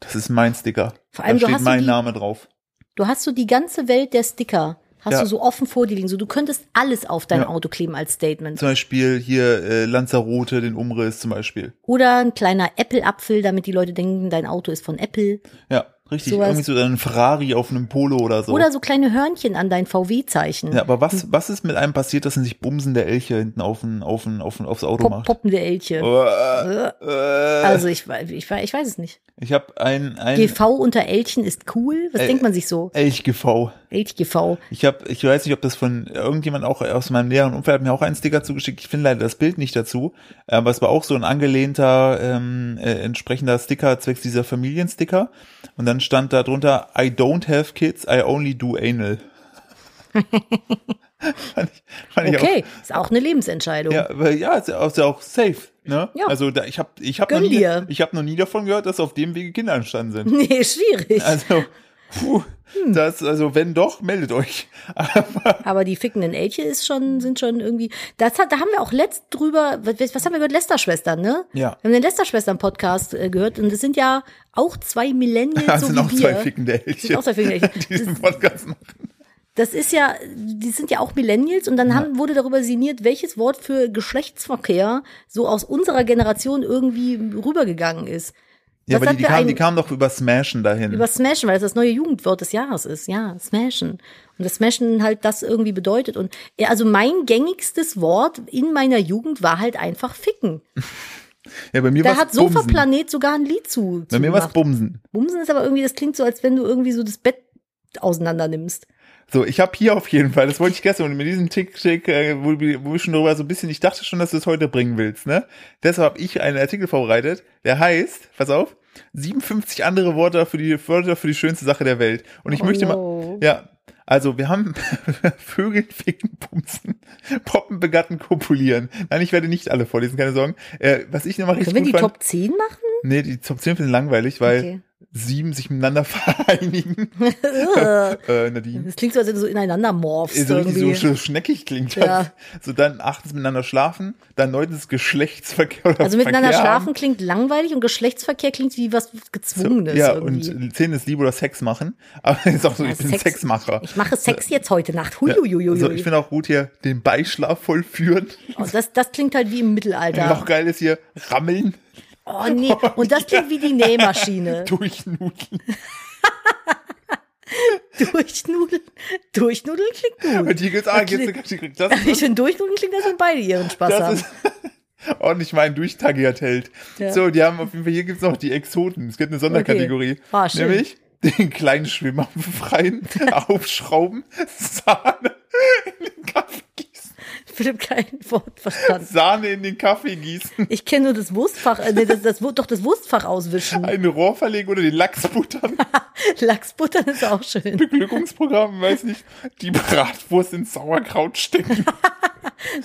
das ist mein Sticker. Vor allem, da steht mein die- Name drauf. Du hast so die ganze Welt der Sticker, hast Ja. du so offen vor dir liegen. So, du könntest alles auf dein Ja. Auto kleben als Statement. Zum Beispiel hier äh, Lanzarote, den Umriss zum Beispiel. Oder ein kleiner Apple-Apfel, damit die Leute denken, dein Auto ist von Apple. Ja, richtig. Sowas. Irgendwie so ein Ferrari auf einem Polo oder so. Oder so kleine Hörnchen an dein VW-Zeichen. ja, aber was, was ist mit einem passiert, dass man sich bumsende Elche hinten auf ein, auf ein, auf ein, aufs Auto Pop, macht? poppende Elche. Äh, äh, Also ich, ich, ich weiß es nicht. ich habe ein, ein GV unter Elchen ist cool. Was Äh, denkt man sich so? Elch-GV. Elch-GV. Ich habe, ich weiß nicht, ob das von irgendjemand auch aus meinem näheren Umfeld hat mir auch einen Sticker zugeschickt. Ich finde leider das Bild nicht dazu, aber es war auch so ein angelehnter ähm, äh, entsprechender Sticker zwecks dieser Familiensticker. Und dann stand da drunter: I don't have kids, I only do anal. fand ich, fand Okay, ist auch eine Lebensentscheidung. auch. Ja, aber ja, ist ja auch, ist ja auch safe. Ne? Ja. Also da, ich habe, ich habe noch Gönn nie, dir. ich habe noch nie davon gehört, dass auf dem Wege Kinder entstanden sind. Nee, schwierig. Also, puh, Hm. das, also wenn doch, meldet euch. Aber die fickenden Elche ist schon, sind schon irgendwie. Das hat, da haben wir auch letzt drüber, was, was haben wir gehört? Lester-Schwestern, ne? Ja. Wir haben den Lester-Schwestern-Podcast äh, gehört und es sind ja auch zwei Millennials, Das so sind auch zwei fickende Elche, Sind auch zwei fickende Elche. die diesen Podcast machen. Das ist ja, die sind ja auch Millennials und dann haben, wurde darüber sinniert, welches Wort für Geschlechtsverkehr so aus unserer Generation irgendwie rübergegangen ist. Ja, aber die, die, kamen, die kamen doch über Smashen dahin. Über Smashen, weil das das neue Jugendwort des Jahres ist. Ja, Smashen. Und das Smashen halt das irgendwie bedeutet. Und ja, also mein gängigstes Wort in meiner Jugend war halt einfach Ficken. ja, bei mir Da war's hat. Sofa-Planet sogar ein Lied zu. Bei zu mir war's gemacht. Bumsen. Bumsen ist aber irgendwie, das klingt so, als wenn du irgendwie so das Bett auseinander nimmst. So, ich habe hier auf jeden Fall, das wollte ich gestern und mit diesem Tick-Tick, äh, wo, wir- wo wir schon drüber so ein bisschen, ich dachte schon, dass du es heute bringen willst, ne? Deshalb habe ich einen Artikel vorbereitet, der heißt, pass auf, 57 andere Worte für die Wörter für die schönste Sache der Welt. Und ich Oh möchte no. mal, ja, also wir haben Vögel, Ficken, Bumsen, Poppen, Begatten, Kopulieren. Nein, ich werde nicht alle vorlesen, keine Sorgen. Äh, was ich nochmal richtig Können wir die Top 10 machen? nee, die Top 10 finde ich langweilig, weil Okay. Sieben sich miteinander vereinigen. Äh, Nadine. Das klingt so, als wenn du so ineinander morphst. so irgendwie. so sch- schneckig klingt Ja. das. So dann achtens miteinander schlafen, dann neuntens Geschlechtsverkehr oder also miteinander Verkehr schlafen haben. klingt langweilig und Geschlechtsverkehr klingt wie was Gezwungenes. Ja, irgendwie. und zehn ist Liebe oder Sex machen. Aber ist auch so, Ja, ich bin Sex- Sexmacher. Ich mache Sex jetzt heute Nacht. Ja, Huiuiuiui. also ich finde auch gut hier den Beischlaf vollführen. oh, das, das klingt halt wie im Mittelalter. auch geil ist hier rammeln, Oh nee, und das klingt wie die Nähmaschine. durchnudeln. Durchnudeln. Durchnudeln klingt gut. Und hier geht's ah, jetzt, klingt- das, Ich das, finde, Durchnudeln klingt, als wenn beide ihren Spaß das haben. ist ordentlich meinen durchtagiert hält. Ja. So, die haben auf jeden Fall, hier gibt's noch die Exoten. Es gibt eine Sonderkategorie. Okay. Ah, schön. nämlich den kleinen Schwimmer befreien, aufschrauben, Sahne in den Kaffee. Philipp kein Wort verstanden. Sahne in den Kaffee gießen, Ich kenne nur das Wurstfach, äh, nee, das, das, doch das Wurstfach auswischen. ein Rohr verlegen oder den Lachs buttern. Lachsbuttern ist auch schön. Beglückungsprogramm, weiß nicht, die Bratwurst ins Sauerkraut stecken.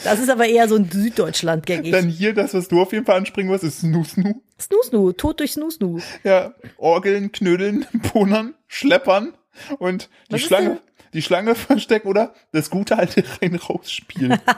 Das ist aber eher so ein Süddeutschland gängig. Dann hier das, was du auf jeden Fall ansprechen wirst, ist Snoo-Snoo. Snoo-Snoo, Tod durch Snoo-Snoo. Ja, Orgeln, Knödeln, Punnern, Schleppern und die Was Schlange, die Schlange verstecken oder das gute alte rein-raus-Spiel.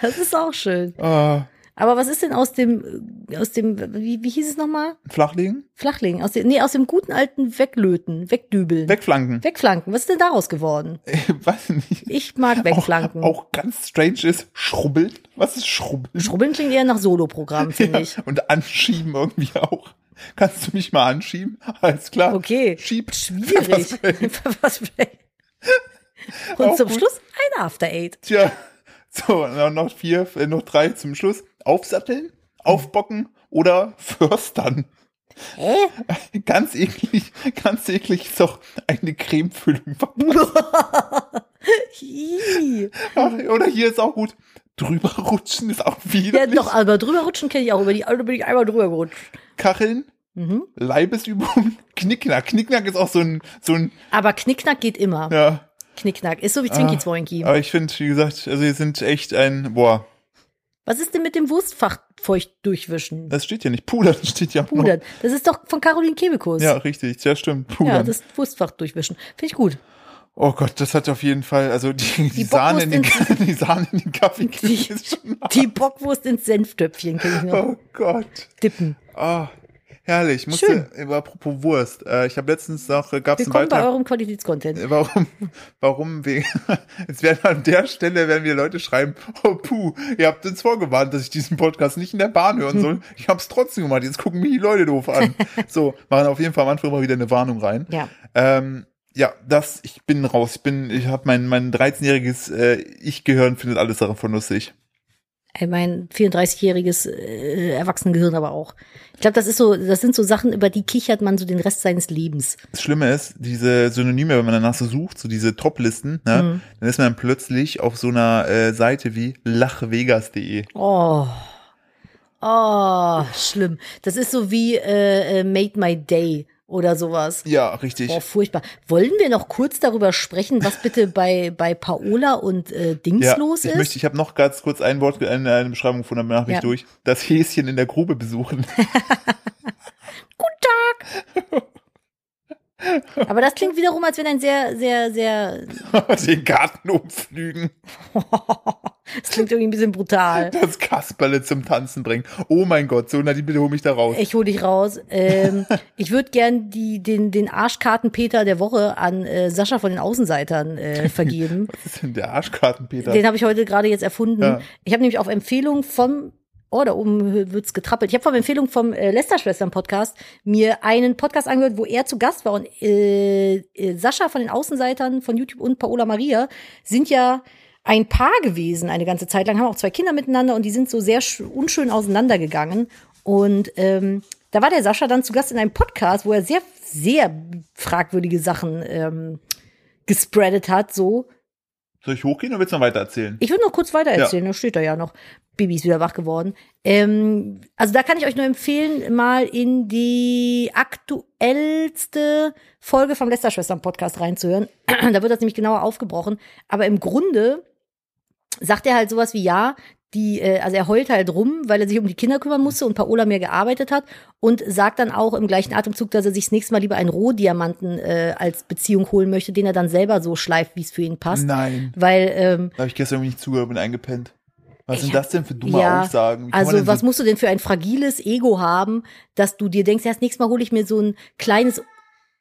Das ist auch schön. ah, Aber was ist denn aus dem, aus dem, wie, wie hieß es nochmal? Flachlegen? Flachlegen. Aus dem, nee, aus dem guten alten Weglöten, Wegdübeln. Wegflanken. Wegflanken. Was ist denn daraus geworden? Ich weiß nicht. Ich mag Wegflanken. Auch, auch ganz strange ist Schrubbeln. Was ist Schrubbeln? Schrubbeln klingt eher nach Soloprogramm, finde Ja, ich. und anschieben irgendwie auch. Kannst du mich mal anschieben? Alles klar. Okay. Schieb. Schwierig. Pfefferspray. Pfefferspray. Und Auch zum gut. Schluss ein After Eight. Tja. So, noch- vier, äh, noch drei zum Schluss. Aufsatteln, aufbocken oder förstern. Hä? Ganz eklig, ganz eklig ist auch eine Cremefüllung. Ach, Oder hier ist auch gut. Drüber rutschen ist auch wieder. Ja, doch, aber drüber rutschen kenne ich auch. Über die Alte bin ich einmal drüber gerutscht. Kacheln, Mhm. Leibesübung, Knickknack. Knickknack ist auch so ein, so ein, Aber Knickknack geht immer. ja. Knickknack. Ist so wie Zwinki Zwoinki. Aber ich finde, wie gesagt, also wir sind echt ein, boah, Was ist denn mit dem Wurstfach feucht durchwischen? das steht ja nicht. Pudern steht ja auch noch. Pudern. Das ist doch von Caroline Kebekus. Ja, richtig, ja stimmt. Ja, Pudern. das Wurstfach durchwischen. Finde ich gut. oh Gott, das hat auf jeden Fall, also die, die, Die Sahne, in den, die Sahne in den Kaffee Die- ist schon. Die Bockwurst ins Senftöpfchen kenne ich noch. Oh Gott. Dippen. Ah, herrlich. Musste, Schön. äh, apropos Wurst, äh, ich habe letztens noch, äh, gab es einen Willkommen bei Beitrag. eurem Qualitätscontent. Warum, warum, we- jetzt werden an der Stelle, werden wir Leute schreiben, oh puh, ihr habt uns vorgewarnt, dass ich diesen Podcast nicht in der Bahn hören soll. Ich habe es trotzdem gemacht, jetzt gucken mich die Leute doof an. So, machen auf jeden Fall am Anfang immer wieder eine Warnung rein. Ja. Ähm, ja, das, ich bin raus, ich bin, ich habe mein, mein 13-jähriges äh, Ich-Gehirn findet alles davon lustig. Mein 34-jähriges äh, Erwachsenengehirn aber auch. Ich glaube, das ist so, das sind so Sachen, über die kichert man so den Rest seines Lebens. Das Schlimme ist, diese Synonyme, wenn man danach so sucht, so diese Top-Listen, ne, Mhm. dann ist man plötzlich auf so einer äh, Seite wie lachvegas.de. Oh. Oh, schlimm. Das ist so wie äh, äh, Made My Day oder sowas. Ja, richtig. Oh, furchtbar. Wollen wir noch kurz darüber sprechen, was bitte bei, bei Paola und äh, Dings ja, los ich ist? möchte, ich habe noch ganz kurz ein Wort, eine, eine Beschreibung von, danach bin Ja. ich durch. Das Häschen in der Grube besuchen. Guten Tag! Aber das klingt wiederum, als wenn ein sehr, sehr, sehr. Den Garten umflügen. Das klingt irgendwie ein bisschen brutal. Das Kasperle zum Tanzen bringen. Oh mein Gott, so Nadine, bitte hol mich da raus. Ich hol dich raus. Ähm, ich würde gern die, den, den Arschkartenpeter der Woche an äh, Sascha von den Außenseitern äh, vergeben. Was ist denn der Arschkartenpeter? Den habe ich heute gerade jetzt erfunden. Ja. Ich habe nämlich auf Empfehlung vom Oh, da oben wird's getrappelt. Ich habe von Empfehlung vom äh, Lester-Schwestern-Podcast mir einen Podcast angehört, wo er zu Gast war. Und äh, äh, Sascha von den Außenseitern von YouTube und Paola Maria sind ja ein Paar gewesen eine ganze Zeit lang, haben auch zwei Kinder miteinander und die sind so sehr sch- unschön auseinandergegangen. Und ähm, da war der Sascha dann zu Gast in einem Podcast, wo er sehr, sehr fragwürdige Sachen ähm, gespreadet hat, so. Soll ich hochgehen oder willst du noch weiter erzählen? Ich würde noch kurz weiter erzählen, da steht da ja noch. Bibi ist wieder wach geworden. Ähm, also da kann ich euch nur empfehlen, mal in die aktuellste Folge vom Lästerschwestern-Podcast reinzuhören. da wird das nämlich genauer aufgebrochen. Aber im Grunde sagt er halt sowas wie, ja, die, äh, also er heult halt rum, weil er sich um die Kinder kümmern musste und Paola mehr gearbeitet hat und sagt dann auch im gleichen Atemzug, dass er sich das nächste Mal lieber einen Rohdiamanten äh, als Beziehung holen möchte, den er dann selber so schleift, wie es für ihn passt. Nein. Weil ähm, Da habe ich gestern nicht zugehört, bin eingepennt. Was sind das denn für dumme ja, Aussagen? Also was so, musst du denn für ein fragiles Ego haben, dass du dir denkst, ja, das nächste Mal hole ich mir so ein kleines,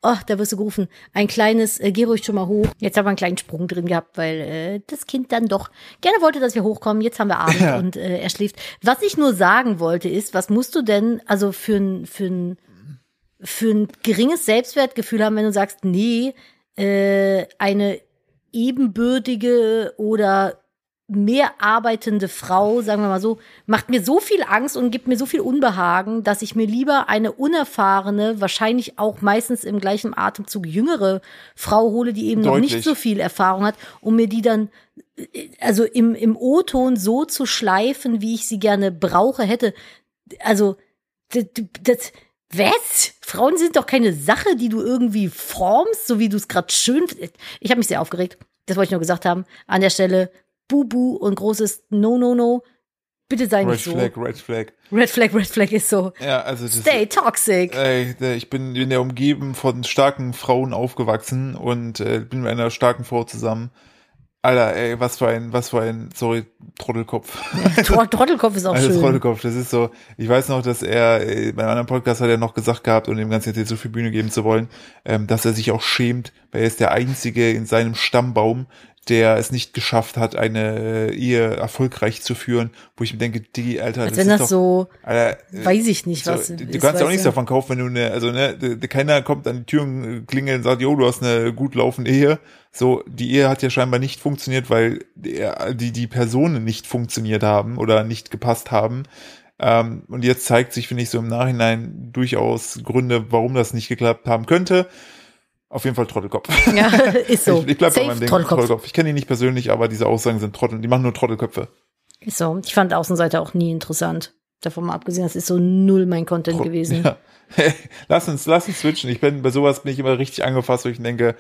ach, da wirst du gerufen, ein kleines, äh, geh ruhig schon mal hoch. Jetzt haben wir einen kleinen Sprung drin gehabt, weil äh, das Kind dann doch gerne wollte, dass wir hochkommen. Jetzt haben wir Abend Ja. und äh, er schläft. Was ich nur sagen wollte ist, was musst du denn, also für ein, für ein, für ein geringes Selbstwertgefühl haben, wenn du sagst, nee, äh, eine ebenbürtige oder mehr arbeitende Frau, sagen wir mal so, macht mir so viel Angst und gibt mir so viel Unbehagen, dass ich mir lieber eine unerfahrene, wahrscheinlich auch meistens im gleichen Atemzug jüngere Frau hole, die eben noch Deutlich. nicht so viel Erfahrung hat, um mir die dann also im, im O-Ton so zu schleifen, wie ich sie gerne brauche, hätte. Also, das, das was? Frauen sind doch keine Sache, die du irgendwie formst, so wie du es gerade schön. Ich habe mich sehr aufgeregt. Das wollte ich nur gesagt haben. An der Stelle Bubu und großes No, No, No. Bitte sei Red nicht so. Flag, Red Flag. Red Flag, Red Flag ist so. Ja, also das Stay toxic. Ey, ich bin in der Umgebung von starken Frauen aufgewachsen und äh, bin mit einer starken Frau zusammen. Alter, ey, was für ein, was für ein, sorry, Trottelkopf. Tro- Trottelkopf ist auch Alles schön. Trottelkopf, das ist so, ich weiß noch, dass er, äh, bei einem anderen Podcast hat er noch gesagt gehabt, um dem Ganzen jetzt so viel Bühne geben zu wollen, ähm, dass er sich auch schämt, weil er ist der Einzige in seinem Stammbaum, der es nicht geschafft hat, eine äh, Ehe erfolgreich zu führen, wo ich mir denke, Digi, Alter, Als das wenn ist das doch, so, Alter, äh, weiß ich nicht, so, was. du ist, kannst ja auch nichts du? davon kaufen, wenn du eine, also ne, keiner kommt an die Türen klingeln und sagt, jo, du hast eine gut laufende Ehe. So, die Ehe hat ja scheinbar nicht funktioniert, weil die, die Personen nicht funktioniert haben oder nicht gepasst haben. Ähm, und jetzt zeigt sich, finde ich, so im Nachhinein durchaus Gründe, warum das nicht geklappt haben könnte. Auf jeden Fall Trottelkopf. Ja, ist so. Ich, ich bleib bei meinem Ding. Trottelkopf. Trottelkopf. Ich kenne ihn nicht persönlich, aber diese Aussagen sind Trottel. Die machen nur Trottelköpfe. Ist so. Ich fand Außenseiter auch nie interessant. Davon mal abgesehen, das ist so null mein Content gewesen. Ja. lass uns, lass uns switchen. Ich bin bei sowas bin ich immer richtig angefasst, wo ich denke,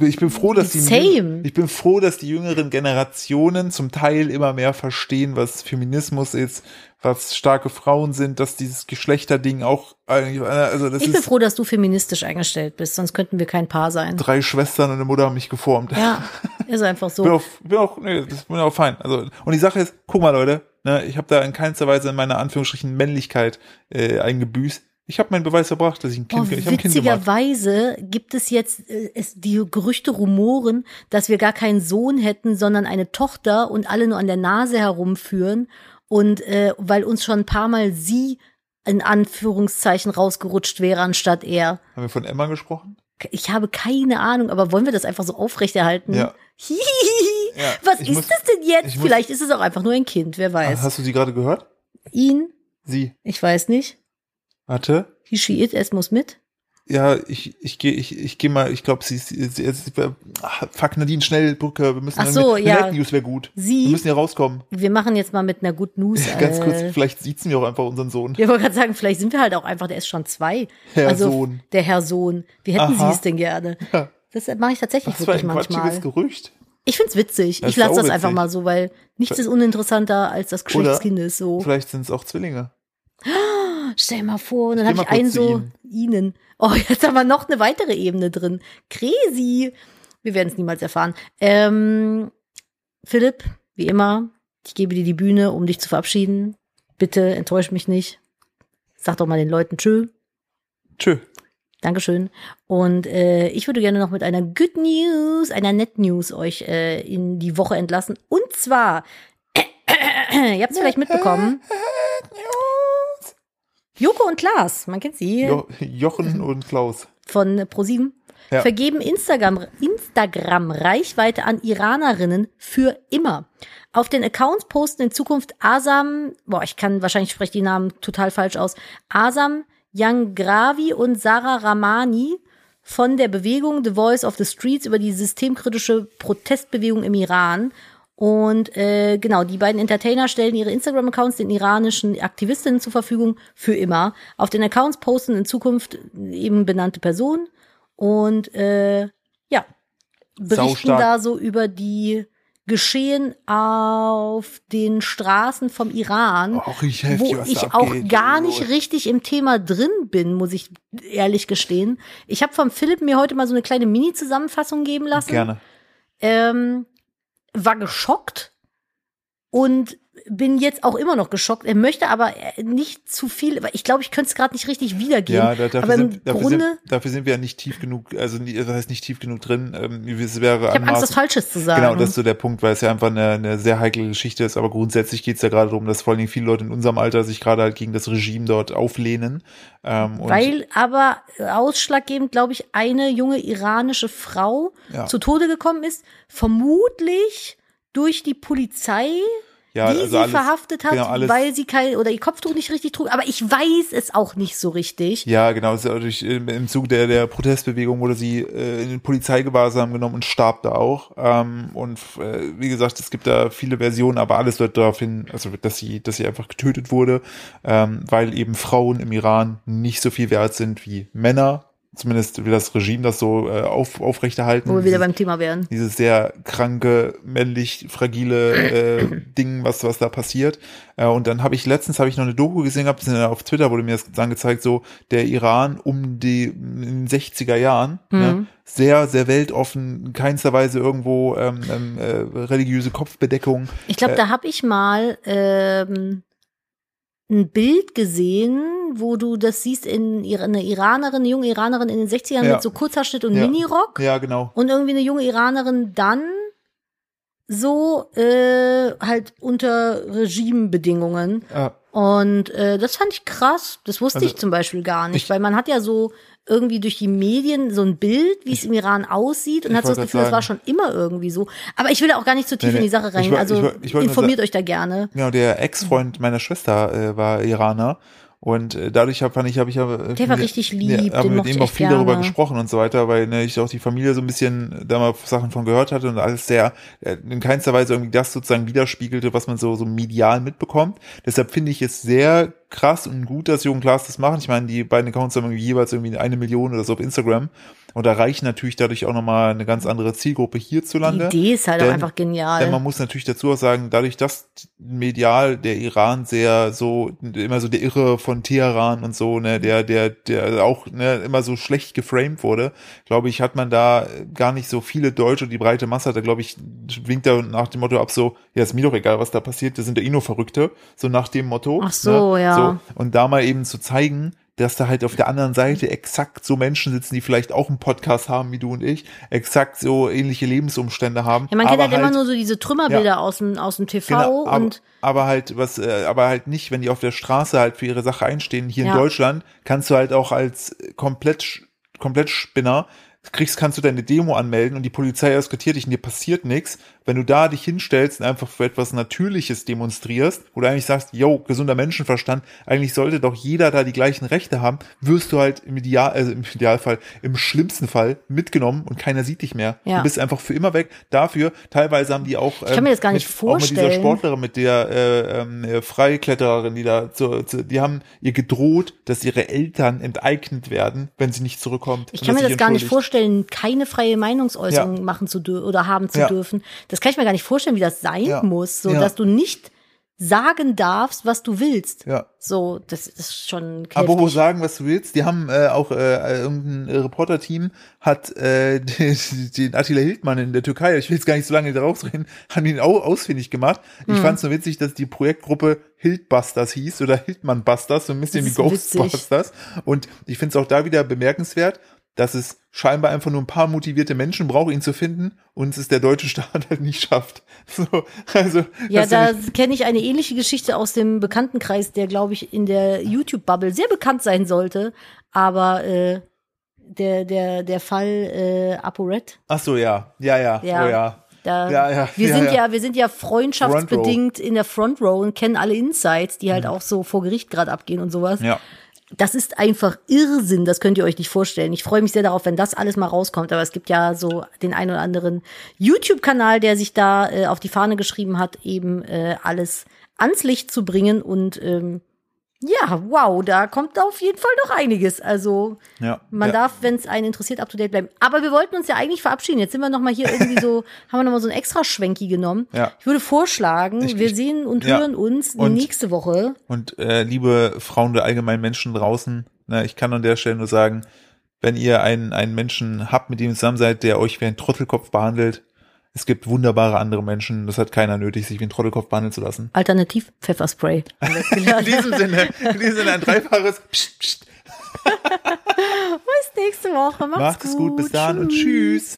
ich bin froh, dass die Same. ich bin froh, dass die jüngeren Generationen zum Teil immer mehr verstehen, was Feminismus ist, was starke Frauen sind, dass dieses Geschlechterding auch eigentlich, also das Ich bin froh, dass du feministisch eingestellt bist, sonst könnten wir kein Paar sein. drei Schwestern und eine Mutter haben mich geformt. Ja, ist einfach bin so. auch, bin auch, nee, das bin auch fein. Also, und die Sache ist, guck mal, Leute, ne, ich habe da in keinster Weise in meiner Anführungsstrichen Männlichkeit äh, eingebüßt. Ich habe meinen Beweis erbracht, dass ich ein Oh, Kind, ich habe ein Kind gemacht. witzigerweise gibt es jetzt äh, es, die Gerüchte rumoren, dass wir gar keinen Sohn hätten, sondern eine Tochter und alle nur an der Nase herumführen. Und äh, weil uns schon ein paar Mal sie in Anführungszeichen rausgerutscht wäre, anstatt er. Haben wir von Emma gesprochen? Ich habe keine Ahnung, aber wollen wir das einfach so aufrechterhalten? Ja. Hihihi. Ja, Was ich ist muss- das denn jetzt? ich muss- Vielleicht ist es auch einfach nur ein Kind, wer weiß. Hast du sie gerade gehört? Ihn? Sie. Ich weiß nicht. Warte. He, she, it, es muss mit. Ja, ich, ich gehe, ich, ich gehe mal, ich glaube, sie ist, sie ist, sie- ah, fuck, Nadine, schnell, Brücke, wir müssen Ach so, irgendwie- ja. Net News wäre gut. Sie- Wir müssen hier rauskommen. Wir machen jetzt mal mit einer Good News. Ganz äh, kurz, vielleicht sieht's mir auch einfach unseren Sohn. Ich wollte gerade sagen, vielleicht sind wir halt auch einfach, der ist schon zwei. Herr also Sohn. der Herr Sohn. Wie hätten Aha. Sie es denn gerne? Ja. Das mache ich tatsächlich Das war wirklich ein manchmal. quatschiges Gerücht. Ich find's witzig. Das ich ist lasse das sauwitzig. einfach mal so, weil nichts ist uninteressanter als das Geschlecht des Oder Kindes. So. Vielleicht sind es auch Zwillinge. Stell mal vor, und dann habe ich einen so ihnen. Oh, jetzt haben wir noch eine weitere Ebene drin. Crazy. Wir werden es niemals erfahren. Ähm, Philipp, wie immer, ich gebe dir die Bühne, um dich zu verabschieden. Bitte enttäusch mich nicht. Sag doch mal den Leuten Tschö. Tschö. Dankeschön. Und äh, ich würde gerne noch mit einer Good News, einer Net News euch äh, in die Woche entlassen. Und zwar, ihr habt es vielleicht mitbekommen, Joko und Klaas, man kennt sie, Jo Jochen und Klaus. von ProSieben, Ja. vergeben Instagram, Instagram Reichweite an Iranerinnen für immer. Auf den Accounts posten in Zukunft Asam, boah, ich kann wahrscheinlich spreche die Namen total falsch aus, Asam Yangravi und Sarah Ramani von der Bewegung The Voice of the Streets über die systemkritische Protestbewegung im Iran. Und äh, genau, die beiden Entertainer stellen ihre Instagram-Accounts den iranischen Aktivistinnen zur Verfügung für immer. Auf den Accounts posten in Zukunft eben benannte Personen und äh, ja, berichten Saustark. da so über die Geschehen auf den Straßen vom Iran Auch richtig heftig, wo ich auch gar nicht richtig im Thema drin bin, muss ich ehrlich gestehen. Ich habe von Philipp mir heute mal so eine kleine Mini-Zusammenfassung geben lassen. Gerne. Ähm, war geschockt und bin jetzt auch immer noch geschockt. Er möchte aber äh, nicht zu viel, weil ich glaube, ich könnte es gerade nicht richtig wiedergeben. Ja, da, dafür, aber im sind, dafür, Grunde, sind, dafür sind wir ja nicht tief genug, also das heißt nicht tief genug drin. Ähm, es wäre ich habe Angst, was anmaßend- Falsches zu sagen. Genau, das ist so der Punkt, weil es ja einfach eine, eine sehr heikle Geschichte ist, aber grundsätzlich geht es ja gerade darum, dass vor allen Dingen viele Leute in unserem Alter sich gerade halt gegen das Regime dort auflehnen. Ähm, Weil aber ausschlaggebend, glaube ich, eine junge iranische Frau Ja. zu Tode gekommen ist, vermutlich durch die Polizei, ja, die also sie alles- verhaftet hat, genau, weil sie kein oder ihr Kopftuch nicht richtig trug. Aber ich weiß es auch nicht so richtig. Ja, genau. durch, im im Zug der, der Protestbewegung wurde sie äh, in den Polizeigewahrsam genommen und starb da auch. Ähm, und äh, wie gesagt, es gibt da viele Versionen, aber alles deutet darauf hin, also dass sie, dass sie einfach getötet wurde, ähm, weil eben Frauen im Iran nicht so viel wert sind wie Männer. Zumindest will das Regime das so äh, auf, aufrechterhalten. Wo wir wieder Dieses- beim Thema wären. dieses sehr kranke, männlich fragile äh, Ding, was was da passiert. Äh, und dann habe ich letztens habe ich noch eine Doku gesehen, hab, auf Twitter wurde mir das dann gezeigt, so der Iran um die in den 60er Jahren, ne, sehr sehr weltoffen, in keinster Weise irgendwo ähm, ähm, äh, religiöse Kopfbedeckung. Ich glaube, Äh, da habe ich mal ähm, ein Bild gesehen, wo du das siehst in eine Iranerin, eine junge Iranerin in den 60ern Ja. mit so Kurzhaarschnitt und Ja. Minirock Ja, genau. und irgendwie eine junge Iranerin dann so äh, halt unter Regimebedingungen. Ja. Und äh, das fand ich krass. Das wusste Also, ich zum Beispiel gar nicht, ich- weil man hat ja so irgendwie durch die Medien so ein Bild, wie es im Iran aussieht und hat so das Gefühl, das sagen- war schon immer irgendwie so. Aber ich will da auch gar nicht zu tief Nee, in die. Sache rein. Ich also informiert euch da gerne. Genau, der Ex-Freund meiner Schwester äh, war Iraner. Und äh, dadurch hab, fand ich, habe ich aber. Der war richtig lieb, aber den mit ihm auch viel darüber gerne. gesprochen und so weiter, weil ne, ich auch die Familie so ein bisschen da mal Sachen von gehört hatte und alles sehr äh, in keinster Weise irgendwie das sozusagen widerspiegelte, was man so, so medial mitbekommt. Deshalb finde ich es sehr krass und gut, dass Jürgen Klaas das machen. Ich meine, die beiden Accounts haben irgendwie jeweils irgendwie eine Million oder so auf Instagram und erreichen natürlich dadurch auch nochmal eine ganz andere Zielgruppe Die hierzulande. Idee ist halt auch Denn- einfach genial. Denn man muss natürlich dazu auch sagen, dadurch, dass medial der Iran sehr so, immer so der Irre von Teheran und so, ne, der, der, der auch ne, immer so schlecht geframed wurde, glaube ich, hat man da gar nicht so viele Deutsche, die breite Masse da, glaube ich, winkt da nach dem Motto ab so, ja, ist mir doch egal, was da passiert, das sind ja eh nur Verrückte, so nach dem Motto. Ach so, ne, ja. So. Und da mal eben zu zeigen, dass da halt auf der anderen Seite exakt so Menschen sitzen, die vielleicht auch einen Podcast haben wie du und ich, exakt so ähnliche Lebensumstände haben. ja, man kennt aber halt immer nur so diese Trümmerbilder aus, dem, aus dem TV Genau, aber, und aber halt was, äh, aber halt nicht, wenn die auf der Straße halt für ihre Sache einstehen. Hier Ja. in Deutschland kannst du halt auch als komplett komplett Spinner kriegst, kannst du deine Demo anmelden und die Polizei eskortiert dich und dir passiert nichts. Wenn du da dich hinstellst und einfach für etwas Natürliches demonstrierst, wo du eigentlich sagst, yo, gesunder Menschenverstand, eigentlich sollte doch jeder da die gleichen Rechte haben, wirst du halt im Ideal, also im Idealfall, im schlimmsten Fall mitgenommen und keiner sieht dich mehr. Ja. Du bist einfach für immer weg. Dafür, teilweise haben die auch, kann mir das gar nicht mit, auch mit dieser vorstellen. Sportlerin, mit der äh, ähm, äh, Freiklettererin, die da, zu, zu, die haben ihr gedroht, dass ihre Eltern enteignet werden, wenn sie nicht zurückkommt. ich kann mir das gar nicht vorstellen, keine freie Meinungsäußerung Ja. machen zu dürfen oder haben zu Ja. dürfen. Das kann ich mir gar nicht vorstellen, wie das sein Ja. muss, so Ja. dass du nicht sagen darfst, was du willst. Ja. So, das ist schon Aber wo heftig. sagen, was du willst, die haben äh, auch äh, irgendein Reporter-Team hat äh, den, den Attila Hildmann in der Türkei, ich will jetzt gar nicht so lange darauf reden, haben ihn auch ausfindig gemacht. Ich Hm. fand es nur witzig, dass die Projektgruppe Hildbusters hieß oder Hildmann Busters, so ein bisschen wie Das. Ghostbusters. Und ich finde es auch da wieder bemerkenswert, dass es scheinbar einfach nur ein paar motivierte Menschen braucht, ihn zu finden und es der deutsche Staat halt nicht schafft. So, also, Ja, da kenne ich eine ähnliche Geschichte aus dem Bekanntenkreis, der, glaube ich, in der YouTube-Bubble sehr bekannt sein sollte. Aber äh, der, der, der Fall äh, ApoRed, Ach so, ja, ja, ja, Ja. oh ja. da, Ja, ja, wir ja, sind ja. wir sind ja freundschaftsbedingt in der Front Row und kennen alle Insights, die halt auch so vor Gericht gerade abgehen und sowas. Mhm. Ja. Das ist einfach Irrsinn, das könnt ihr euch nicht vorstellen. Ich freue mich sehr darauf, wenn das alles mal rauskommt. Aber es gibt ja so den einen oder anderen YouTube-Kanal, der sich da äh, auf die Fahne geschrieben hat, eben äh, alles ans Licht zu bringen. Und ähm, ja, wow, da kommt auf jeden Fall noch einiges. Also Ja. man ja. darf, wenn es einen interessiert, up to date bleiben. Aber wir wollten uns ja eigentlich verabschieden. Jetzt sind wir noch mal hier irgendwie so, haben wir noch mal so ein extra Schwenki genommen. Ja. Ich würde vorschlagen, Ich- wir sehen und ja. hören uns Und- nächste Woche. Und äh, liebe Frauen oder allgemein Menschen draußen, ne, ich kann an der Stelle nur sagen, wenn ihr einen, einen Menschen habt, mit dem ihr zusammen seid, der euch wie ein Trottelkopf behandelt, es gibt wunderbare andere Menschen, das hat keiner nötig, sich wie ein Trottelkopf behandeln zu lassen. Alternativ Pfefferspray. In diesem Sinne, in diesem Sinne ein dreifaches Psst, Psst. Bis nächste Woche. Macht's, Macht es gut, bis dann und tschüss.